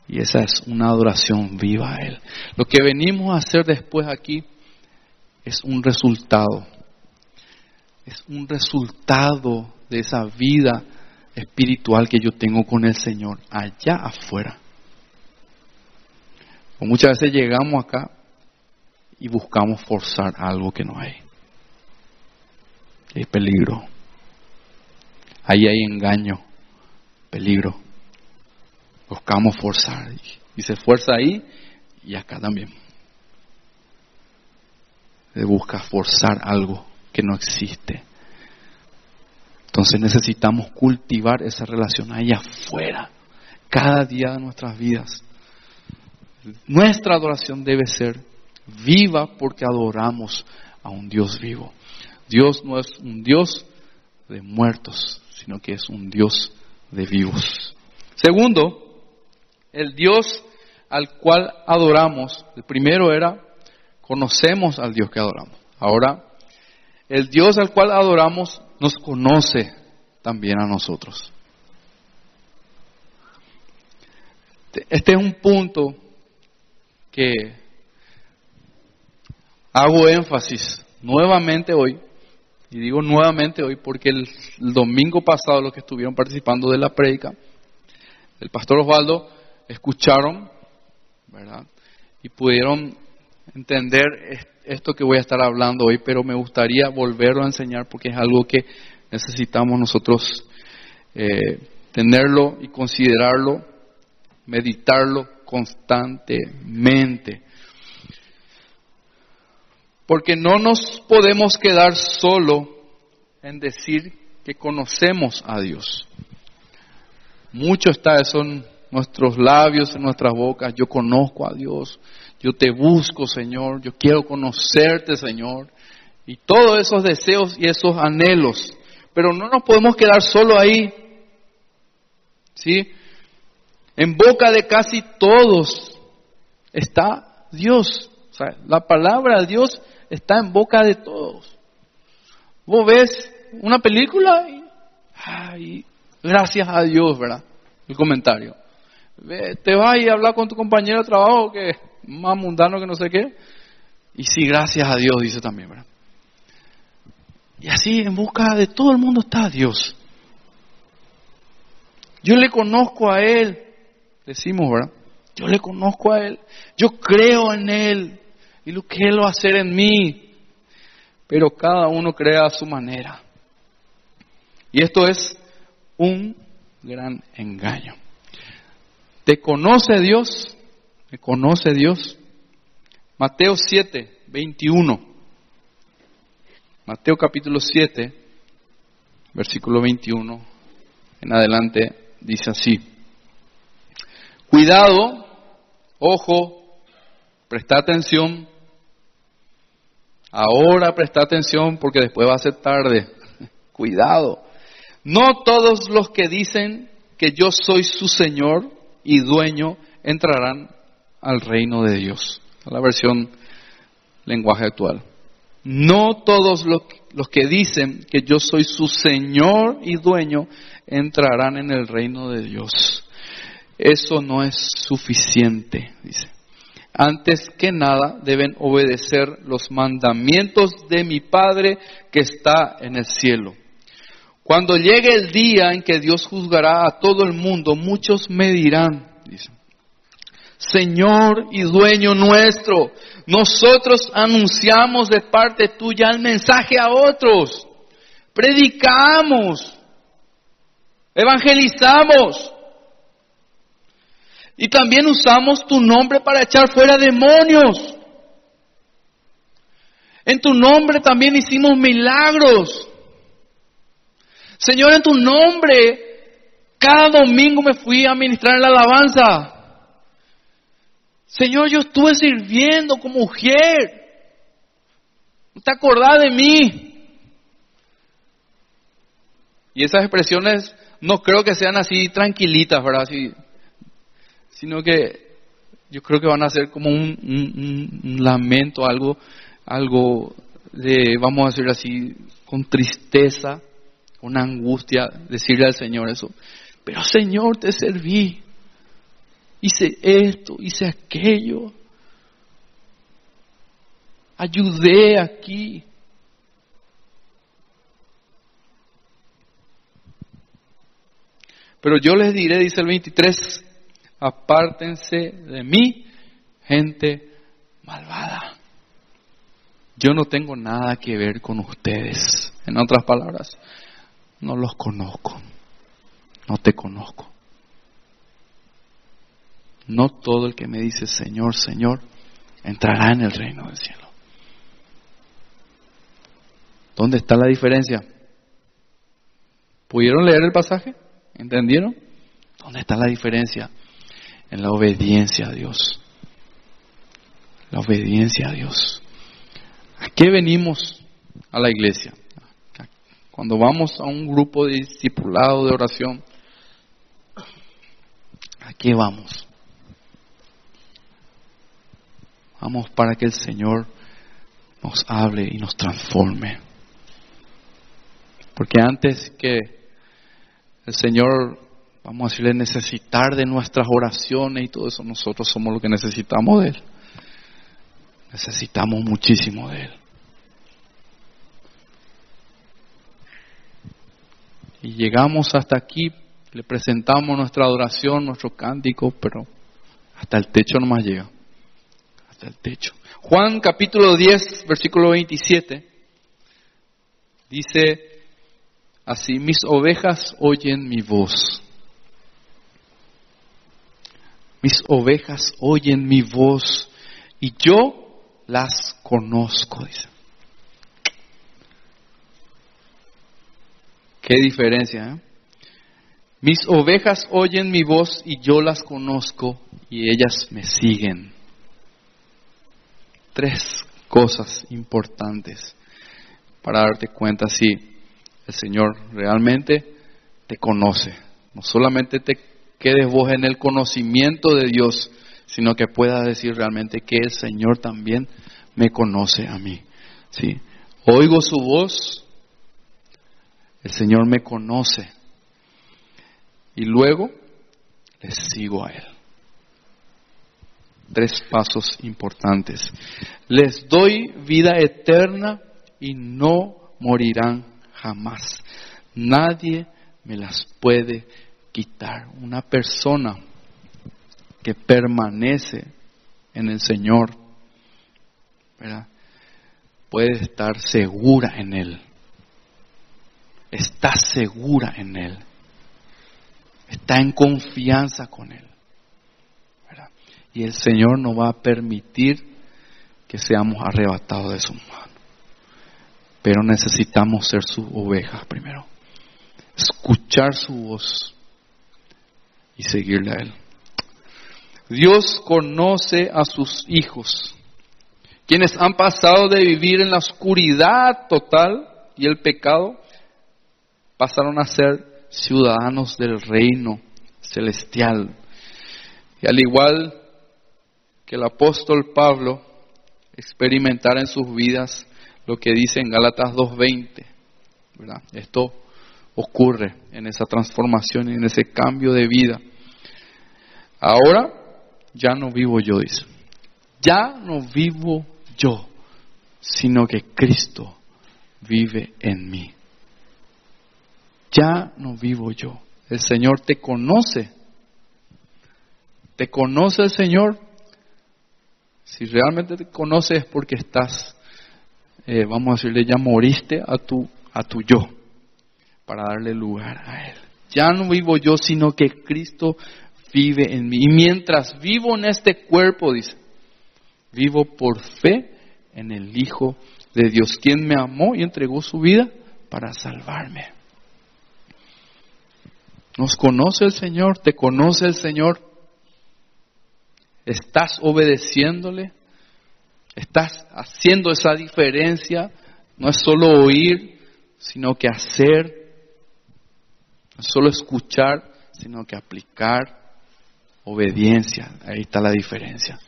Y esa es una adoración viva a Él. Lo que venimos a hacer después aquí es un resultado es un resultado de esa vida espiritual que yo tengo con el Señor allá afuera. O muchas veces llegamos acá y buscamos forzar algo que no hay. Hay peligro. Ahí hay engaño, peligro. Buscamos forzar. Y se fuerza ahí y acá también. Se busca forzar algo que no existe. Entonces necesitamos cultivar esa relación ahí afuera, cada día de nuestras vidas. Nuestra adoración debe ser viva porque adoramos a un Dios vivo. Dios no es un Dios de muertos, sino que es un Dios de vivos. Segundo, el Dios al cual adoramos, el primero era, conocemos al Dios que adoramos. Ahora el Dios al cual adoramos nos conoce también a nosotros. Este es un punto que hago énfasis nuevamente hoy, y digo nuevamente hoy porque el, domingo pasado los que estuvieron participando de la prédica, el pastor Osvaldo, escucharon, ¿verdad? Y pudieron entender esto que voy a estar hablando hoy, pero me gustaría volverlo a enseñar porque es algo que necesitamos nosotros eh, tenerlo y considerarlo, meditarlo constantemente. Porque no nos podemos quedar solo en decir que conocemos a Dios. Mucho está eso en nuestros labios, en nuestras bocas. Yo conozco a Dios. Yo te busco, Señor. Yo quiero conocerte, Señor. Y todos esos deseos y esos anhelos. Pero no nos podemos quedar solo ahí. ¿Sí? En boca de casi todos está Dios. La palabra de Dios está en boca de todos. Vos ves una película y, ay, gracias a Dios, ¿verdad? El comentario. Te vas y hablar con tu compañero de trabajo que más mundano que no sé qué. Y sí, gracias a Dios, dice también, ¿verdad? Y así en busca de todo el mundo está Dios. Yo le conozco a Él, decimos, ¿verdad? Yo le conozco a Él, yo creo en Él y lo que Él va a hacer en mí. Pero cada uno crea a su manera. Y esto es un gran engaño. ¿Te conoce Dios? ¿Me conoce Dios? Mateo 7, 21. Mateo capítulo 7, versículo 21 en adelante dice así. Cuidado, ojo, presta atención. Ahora presta atención porque después va a ser tarde. Cuidado. No todos los que dicen que yo soy su Señor y dueño entrarán al reino de Dios. La versión lenguaje actual. No todos los, los que dicen que yo soy su Señor y dueño entrarán en el reino de Dios. Eso no es suficiente, dice. Antes que nada deben obedecer los mandamientos de mi Padre que está en el cielo. Cuando llegue el día en que Dios juzgará a todo el mundo, muchos me dirán, dice, Señor y dueño nuestro, nosotros anunciamos de parte tuya el mensaje a otros, predicamos, evangelizamos y también usamos tu nombre para echar fuera demonios. En tu nombre también hicimos milagros. Señor, en tu nombre, cada domingo me fui a ministrar la alabanza. Señor, yo estuve sirviendo como mujer. ¿No te acordás de mí? Y esas expresiones no creo que sean así tranquilitas, ¿verdad? sino que yo creo que van a ser como un, un lamento, algo, algo de, vamos a decir así, con tristeza, una angustia decirle al Señor eso. Pero Señor, te serví. Hice esto, hice aquello. Ayudé aquí. Pero yo les diré, dice el 23, apártense de mí, gente malvada. Yo no tengo nada que ver con ustedes. En otras palabras, no los conozco, no te conozco. No todo el que me dice Señor, Señor, entrará en el reino del cielo. ¿Dónde está la diferencia? ¿Pudieron leer el pasaje? ¿Entendieron? ¿Dónde está la diferencia? En la obediencia a Dios. La obediencia a Dios. ¿A qué venimos a la iglesia? Cuando vamos a un grupo de discipulado de oración, ¿a qué vamos? Vamos para que el Señor nos hable y nos transforme. Porque antes que el Señor, vamos a decirle, necesitar de nuestras oraciones y todo eso, nosotros somos lo que necesitamos de Él. Necesitamos muchísimo de Él. Y llegamos hasta aquí, le presentamos nuestra adoración, nuestro cántico, pero hasta el techo no más llega. Techo. Juan capítulo 10, versículo 27, dice, así, mis ovejas oyen mi voz. Mis ovejas oyen mi voz y yo las conozco. Qué diferencia, ¿eh? Mis ovejas oyen mi voz y yo las conozco y ellas me siguen. Tres cosas importantes para darte cuenta si el Señor realmente te conoce. No solamente te quedes vos en el conocimiento de Dios, sino que puedas decir realmente que el Señor también me conoce a mí. ¿sí? Oigo su voz, el Señor me conoce y luego le sigo a Él. Tres pasos importantes. Les doy vida eterna y no morirán jamás. Nadie me las puede quitar. Una persona que permanece en el Señor puede estar segura en Él. Está segura en Él está en confianza con Él. Y el Señor no va a permitir que seamos arrebatados de su mano. Pero necesitamos ser sus ovejas primero. Escuchar su voz y seguirle a Él. Dios conoce a sus hijos, quienes han pasado de vivir en la oscuridad total y el pecado, pasaron a ser ciudadanos del reino celestial. Y al igual que el apóstol Pablo experimentara en sus vidas lo que dice en Gálatas 2.20, Esto ocurre en esa transformación en ese cambio de vida. Ahora ya no vivo yo, dice. Ya no vivo yo, sino que Cristo vive en mí ya no vivo yo. El Señor te conoce. ¿Te conoce el Señor? Si realmente te conoce es porque estás, eh, vamos a decirle, ya moriste a tu, a tu yo para darle lugar a Él. Ya no vivo yo, sino que Cristo vive en mí. Y mientras vivo en este cuerpo, dice, vivo por fe en el Hijo de Dios, quien me amó y entregó su vida para salvarme. ¿Nos conoce el Señor? ¿Te conoce el Señor? ¿Estás obedeciéndole? ¿Estás haciendo esa diferencia? No es solo oír, sino que hacer. No es solo escuchar, sino que aplicar obediencia. Ahí está la diferencia.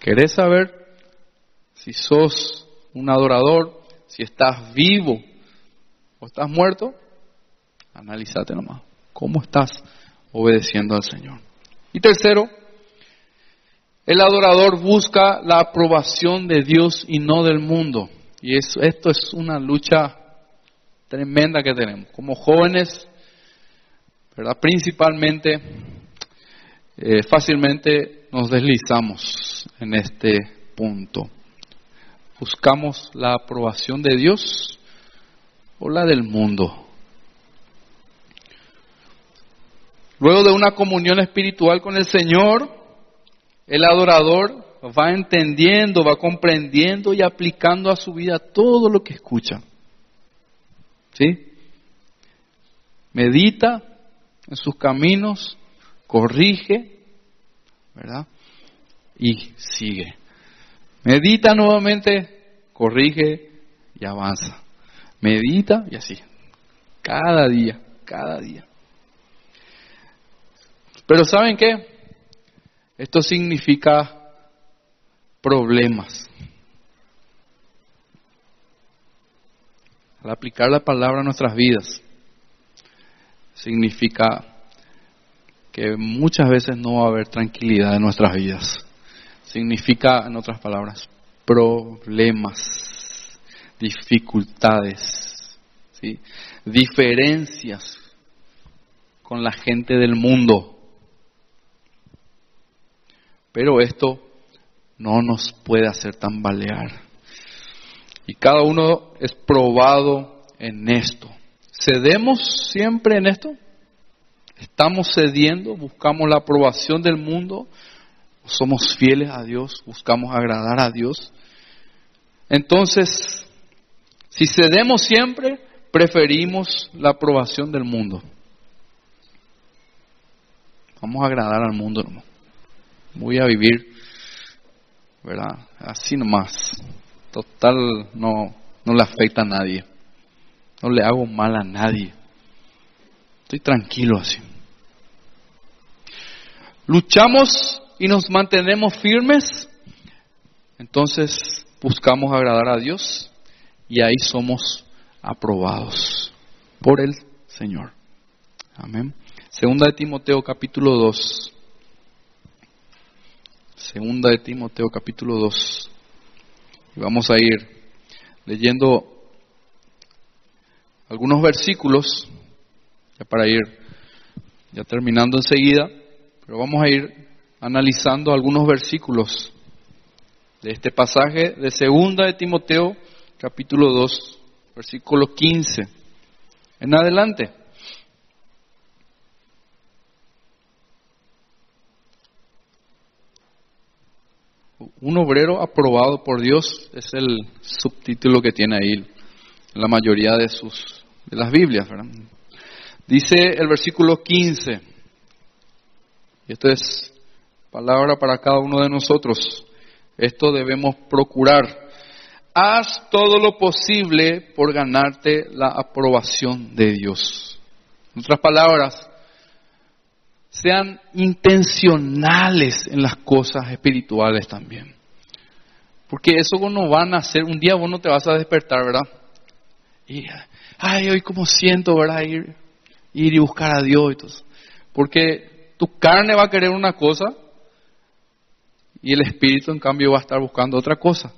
¿Querés saber si sos un adorador, si estás vivo o estás muerto? Analízate nomás. ¿Cómo estás obedeciendo al Señor? Y tercero, el adorador busca la aprobación de Dios y no del mundo. Y esto es una lucha tremenda que tenemos. Como jóvenes, ¿verdad? Principalmente, eh, fácilmente nos deslizamos en este punto. Buscamos la aprobación de Dios o la del mundo. Luego de una comunión espiritual con el Señor, el adorador va entendiendo, va comprendiendo y aplicando a su vida todo lo que escucha. ¿Sí? Medita en sus caminos, corrige, ¿verdad? Y sigue. Medita nuevamente, corrige y avanza. Medita y así. Cada día, cada día. Pero ¿saben qué? Esto significa problemas. Al aplicar la palabra a nuestras vidas, significa que muchas veces no va a haber tranquilidad en nuestras vidas. Significa, en otras palabras, problemas, dificultades, ¿sí? diferencias con la gente del mundo. Pero esto no nos puede hacer tambalear. Y cada uno es probado en esto. ¿Cedemos siempre en esto? ¿Estamos cediendo? ¿Buscamos la aprobación del mundo? ¿Somos fieles a Dios? ¿Buscamos agradar a Dios? Entonces, si cedemos siempre, preferimos la aprobación del mundo. Vamos a agradar al mundo, hermano. Voy a vivir, ¿verdad? Así nomás. Total, no, no le afecta a nadie. No le hago mal a nadie. Estoy tranquilo así. Luchamos y nos mantenemos firmes. Entonces buscamos agradar a Dios y ahí somos aprobados por el Señor. Amén. Segunda de Timoteo capítulo 2. Segunda de Timoteo capítulo 2. Y vamos a ir leyendo algunos versículos, ya para ir ya terminando enseguida, pero vamos a ir analizando algunos versículos de este pasaje de Segunda de Timoteo capítulo 2, versículo 15 en adelante. Un obrero aprobado por Dios es el subtítulo que tiene ahí la mayoría de sus de las Biblias, Dice el versículo 15. Y esto es palabra para cada uno de nosotros. Esto debemos procurar. Haz todo lo posible por ganarte la aprobación de Dios. En otras palabras, sean intencionales en las cosas espirituales también. Porque eso no van a hacer, un día vos no te vas a despertar, ¿verdad? Y, ay, hoy como siento, ¿verdad? Ir, y buscar a Dios y todo. Porque tu carne va a querer una cosa y el espíritu en cambio va a estar buscando otra cosa.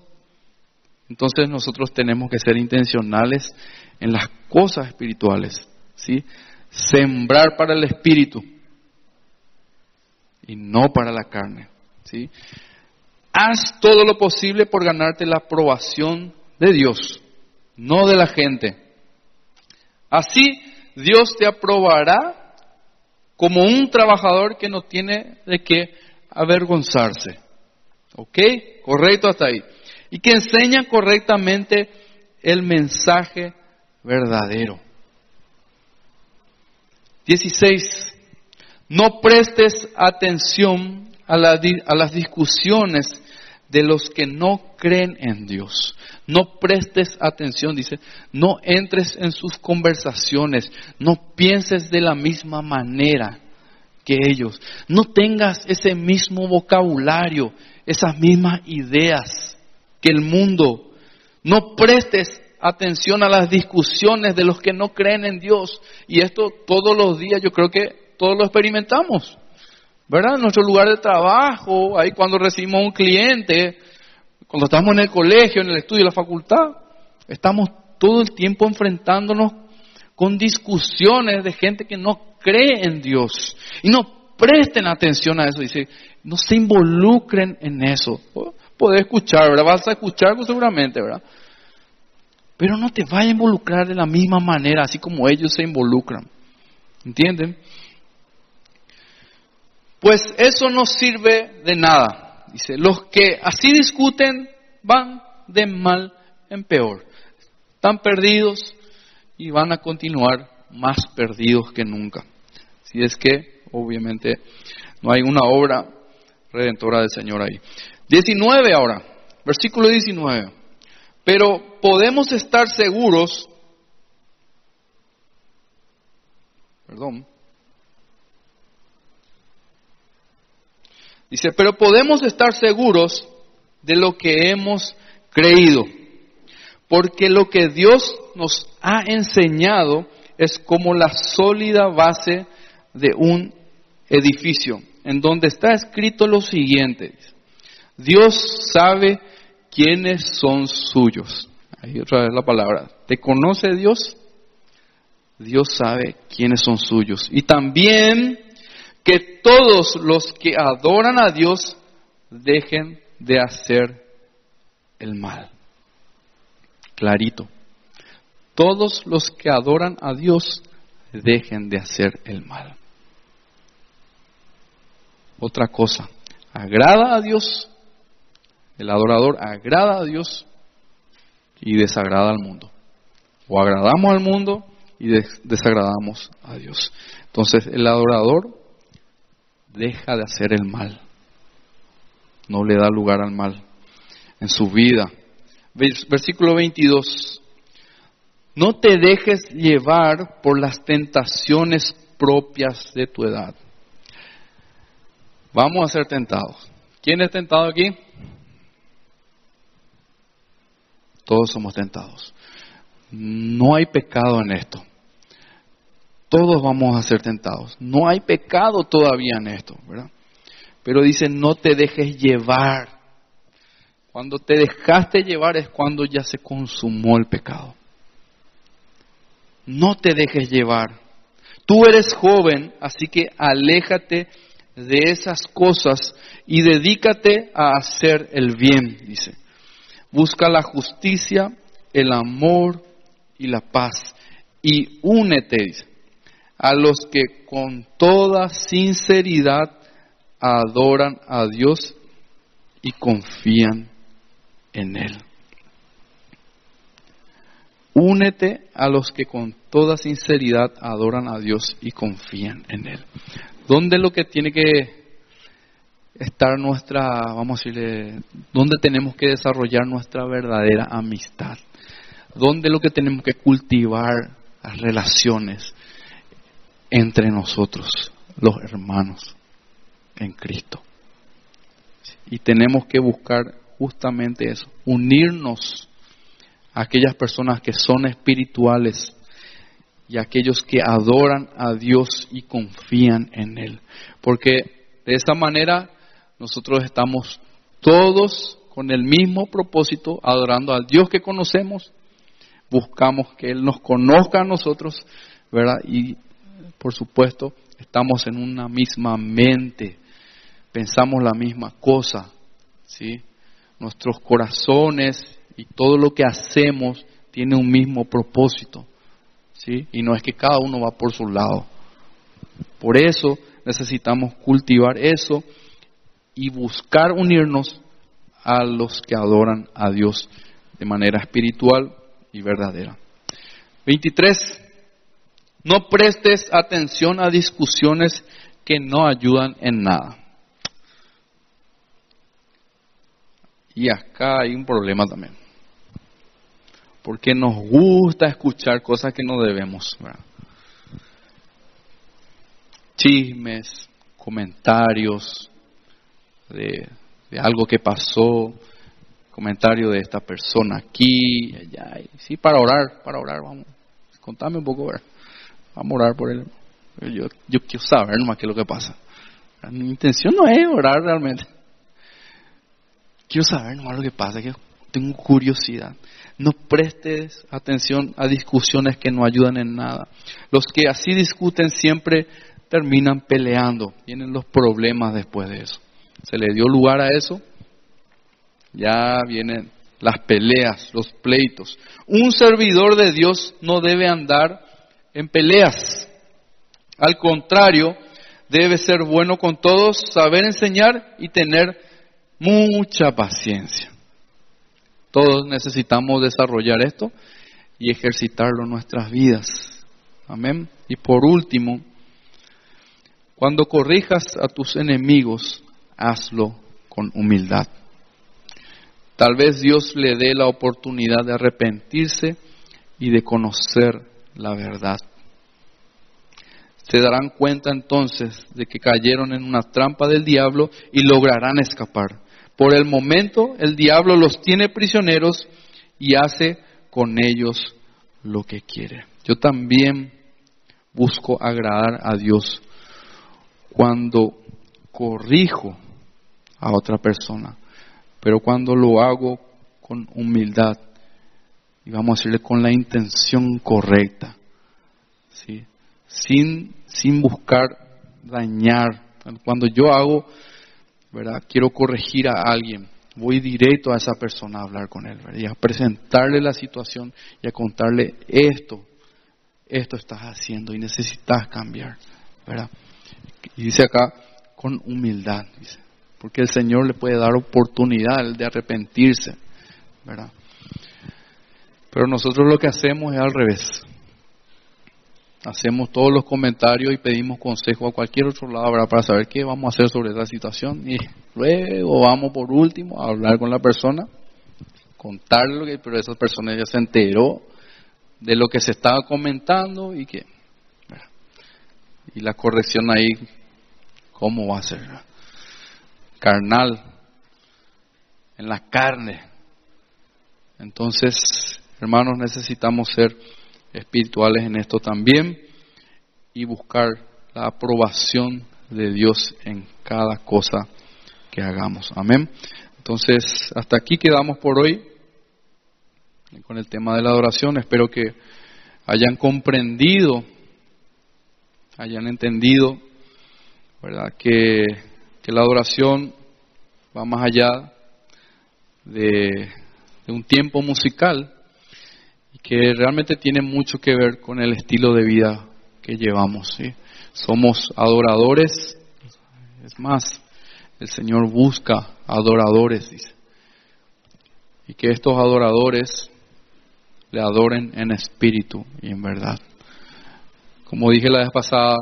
Entonces nosotros tenemos que ser intencionales en las cosas espirituales, ¿sí? Sembrar para el espíritu y no para la carne. ¿sí? Haz todo lo posible por ganarte la aprobación de Dios, no de la gente. Así Dios te aprobará como un trabajador que no tiene de qué avergonzarse. ¿Ok? Correcto hasta ahí. Y que enseña correctamente el mensaje verdadero. 16. No prestes atención a, las discusiones de los que no creen en Dios. No prestes atención, dice, no entres en sus conversaciones, no pienses de la misma manera que ellos, no tengas ese mismo vocabulario, esas mismas ideas que el mundo, no prestes atención a las discusiones de los que no creen en Dios. Y esto todos los días yo creo que todos lo experimentamos, ¿verdad? En nuestro lugar de trabajo, ahí cuando recibimos un cliente, cuando estamos en el colegio, en el estudio, en la facultad, estamos todo el tiempo enfrentándonos con discusiones de gente que no cree en Dios. Y no presten atención a eso, dice, no se involucren en eso. Podés escuchar, ¿verdad? Vas a escuchar seguramente, ¿verdad? Pero no te vayas a involucrar de la misma manera, así como ellos se involucran. ¿Entienden? Pues eso no sirve de nada. Dice, los que así discuten van de mal en peor. Están perdidos y van a continuar más perdidos que nunca. Si es que, obviamente, no hay una obra redentora del Señor ahí. 19 ahora, versículo 19. Pero podemos estar seguros, perdón, Dice, pero podemos estar seguros de lo que hemos creído, porque lo que Dios nos ha enseñado es como la sólida base de un edificio, en donde está escrito lo siguiente, Dios sabe quiénes son suyos. Ahí otra vez la palabra, ¿te conoce Dios? Dios sabe quiénes son suyos. Y también que todos los que adoran a Dios dejen de hacer el mal. Clarito. todos los que adoran a Dios dejen de hacer el mal. Otra cosa, agrada a Dios, el adorador agrada a Dios y desagrada al mundo. O agradamos al mundo y desagradamos a Dios. Entonces el adorador deja de hacer el mal, no le da lugar al mal en su vida. Versículo 22. No te dejes llevar por las tentaciones propias de tu edad. Vamos a ser tentados. ¿Quién es tentado aquí? Todos somos tentados. No hay pecado en esto. Todos vamos a ser tentados. No hay pecado todavía en esto, ¿verdad? Pero dice, no te dejes llevar. Cuando te dejaste llevar es cuando ya se consumó el pecado. No te dejes llevar. Tú eres joven, así que aléjate de esas cosas y dedícate a hacer el bien, dice. Busca la justicia, el amor y la paz y únete, dice, a los que con toda sinceridad adoran a Dios y confían en Él. Únete a los que con toda sinceridad adoran a Dios y confían en Él. ¿Dónde es lo que tiene que estar nuestra, vamos a decirle, dónde tenemos que desarrollar nuestra verdadera amistad? ¿Dónde es lo que tenemos que cultivar las relaciones entre nosotros, los hermanos en Cristo? Y tenemos que buscar justamente eso, unirnos a aquellas personas que son espirituales y aquellos que adoran a Dios y confían en Él. Porque de esa manera nosotros estamos todos con el mismo propósito, adorando al Dios que conocemos, buscamos que Él nos conozca a nosotros, ¿verdad? Y por supuesto, estamos en una misma mente, pensamos la misma cosa, ¿sí? nuestros corazones y todo lo que hacemos tiene un mismo propósito. ¿sí? Y no es que cada uno va por su lado. Por eso necesitamos cultivar eso y buscar unirnos a los que adoran a Dios de manera espiritual y verdadera. 23. No prestes atención a discusiones que no ayudan en nada. Y acá hay un problema también. Porque nos gusta escuchar cosas que no debemos. Chismes, comentarios de, algo que pasó, comentario de esta persona aquí. Sí, para orar, para orar, vamos. Contame un poco, vamos a orar por él. Yo, yo quiero saber nomás qué es lo que pasa. Mi intención no es orar realmente quiero saber nomás lo que pasa, que tengo curiosidad. No prestes atención a discusiones que no ayudan en nada. Los que así discuten siempre terminan peleando, vienen los problemas después de eso. Se le dio lugar a eso, ya vienen las peleas, los pleitos. Un servidor de Dios no debe andar en peleas. Al contrario, debe ser bueno con todos, saber enseñar y tener mucha paciencia. Todos necesitamos desarrollar esto y ejercitarlo en nuestras vidas. Amén. Y por último, cuando corrijas a tus enemigos, hazlo con humildad. Tal vez Dios le dé la oportunidad de arrepentirse y de conocer la verdad. Se darán cuenta entonces de que cayeron en una trampa del diablo y lograrán escapar. Por el momento el diablo los tiene prisioneros y hace con ellos lo que quiere. Yo también busco agradar a Dios cuando corrijo a otra persona, pero cuando lo hago con humildad y vamos a decirle con la intención correcta, ¿sí? Sin, sin buscar dañar. Cuando yo hago ¿verdad? Quiero corregir a alguien voy directo a esa persona a hablar con él, y a presentarle la situación y a contarle esto, esto estás haciendo y necesitas cambiar, ¿verdad? Y dice acá, con humildad, dice, porque el Señor le puede dar oportunidad de arrepentirse, ¿verdad? Pero nosotros lo que hacemos es al revés. Hacemos todos los comentarios y pedimos consejo a cualquier otro lado para saber qué vamos a hacer sobre esa situación. Y luego vamos por último a hablar con la persona, contarle lo que, pero esa persona ya se enteró de lo que se estaba comentando y que y la corrección ahí cómo va a ser carnal en la carne. Entonces hermanos necesitamos ser espirituales en esto también y buscar la aprobación de Dios en cada cosa que hagamos amén entonces hasta aquí quedamos por hoy con el tema de la adoración. Espero que hayan comprendido, hayan entendido, ¿verdad? Que, que la adoración va más allá de, un tiempo musical que realmente tiene mucho que ver con el estilo de vida que llevamos. ¿sí? Somos adoradores, es más, el Señor busca adoradores, dice. Y que estos adoradores le adoren en espíritu y en verdad. Como dije la vez pasada,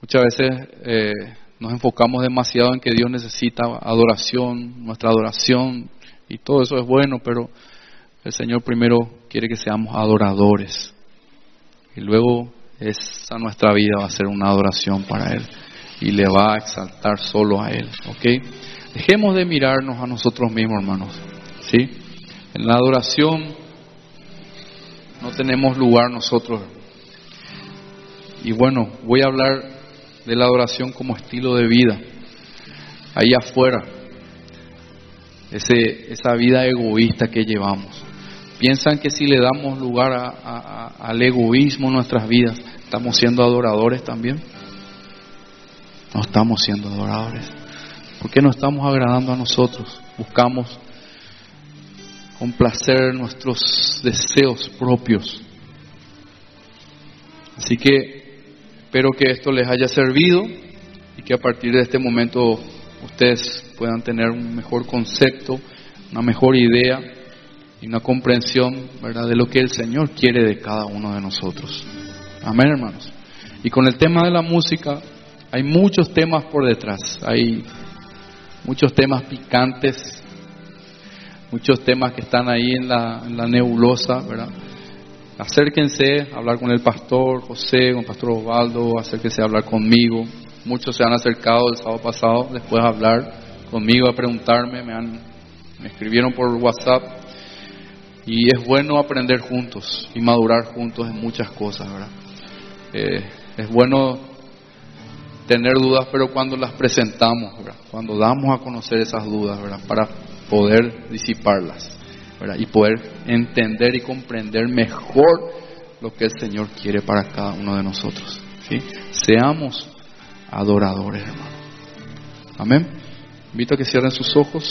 muchas veces eh, nos enfocamos demasiado en que Dios necesita adoración, nuestra adoración, y todo eso es bueno, pero el Señor primero quiere que seamos adoradores. Y luego esa nuestra vida va a ser una adoración para Él y le va a exaltar solo a Él. ¿Ok? Dejemos de mirarnos a nosotros mismos, hermanos. ¿Sí? En la adoración no tenemos lugar nosotros. Y bueno, voy a hablar de la adoración como estilo de vida, ahí afuera, ese, esa vida egoísta que llevamos. Piensan que si le damos lugar al egoísmo en nuestras vidas, estamos siendo adoradores también. No estamos siendo adoradores. ¿Por qué no estamos agradando a nosotros? Buscamos complacer nuestros deseos propios. Así que espero que esto les haya servido y que a partir de este momento ustedes puedan tener un mejor concepto, una mejor idea y una comprensión ¿verdad? de lo que el Señor quiere de cada uno de nosotros. Amén, hermanos. Y con el tema de la música, hay muchos temas por detrás, hay muchos temas picantes muchos temas que están ahí en la, nebulosa, ¿verdad? Acérquense a hablar con el pastor José, con el pastor Osvaldo, acérquense a hablar conmigo. Muchos se han acercado el sábado pasado después de hablar conmigo, a preguntarme, me, han, me escribieron por WhatsApp. Y es bueno aprender juntos y madurar juntos en muchas cosas, ¿verdad? Eh, es bueno tener dudas, pero cuando las presentamos, ¿verdad? cuando damos a conocer esas dudas, ¿verdad? para poder disiparlas y poder entender y comprender mejor lo que el Señor quiere para cada uno de nosotros. ¿sí? Seamos adoradores, hermano. Amén. Invito a que cierren sus ojos.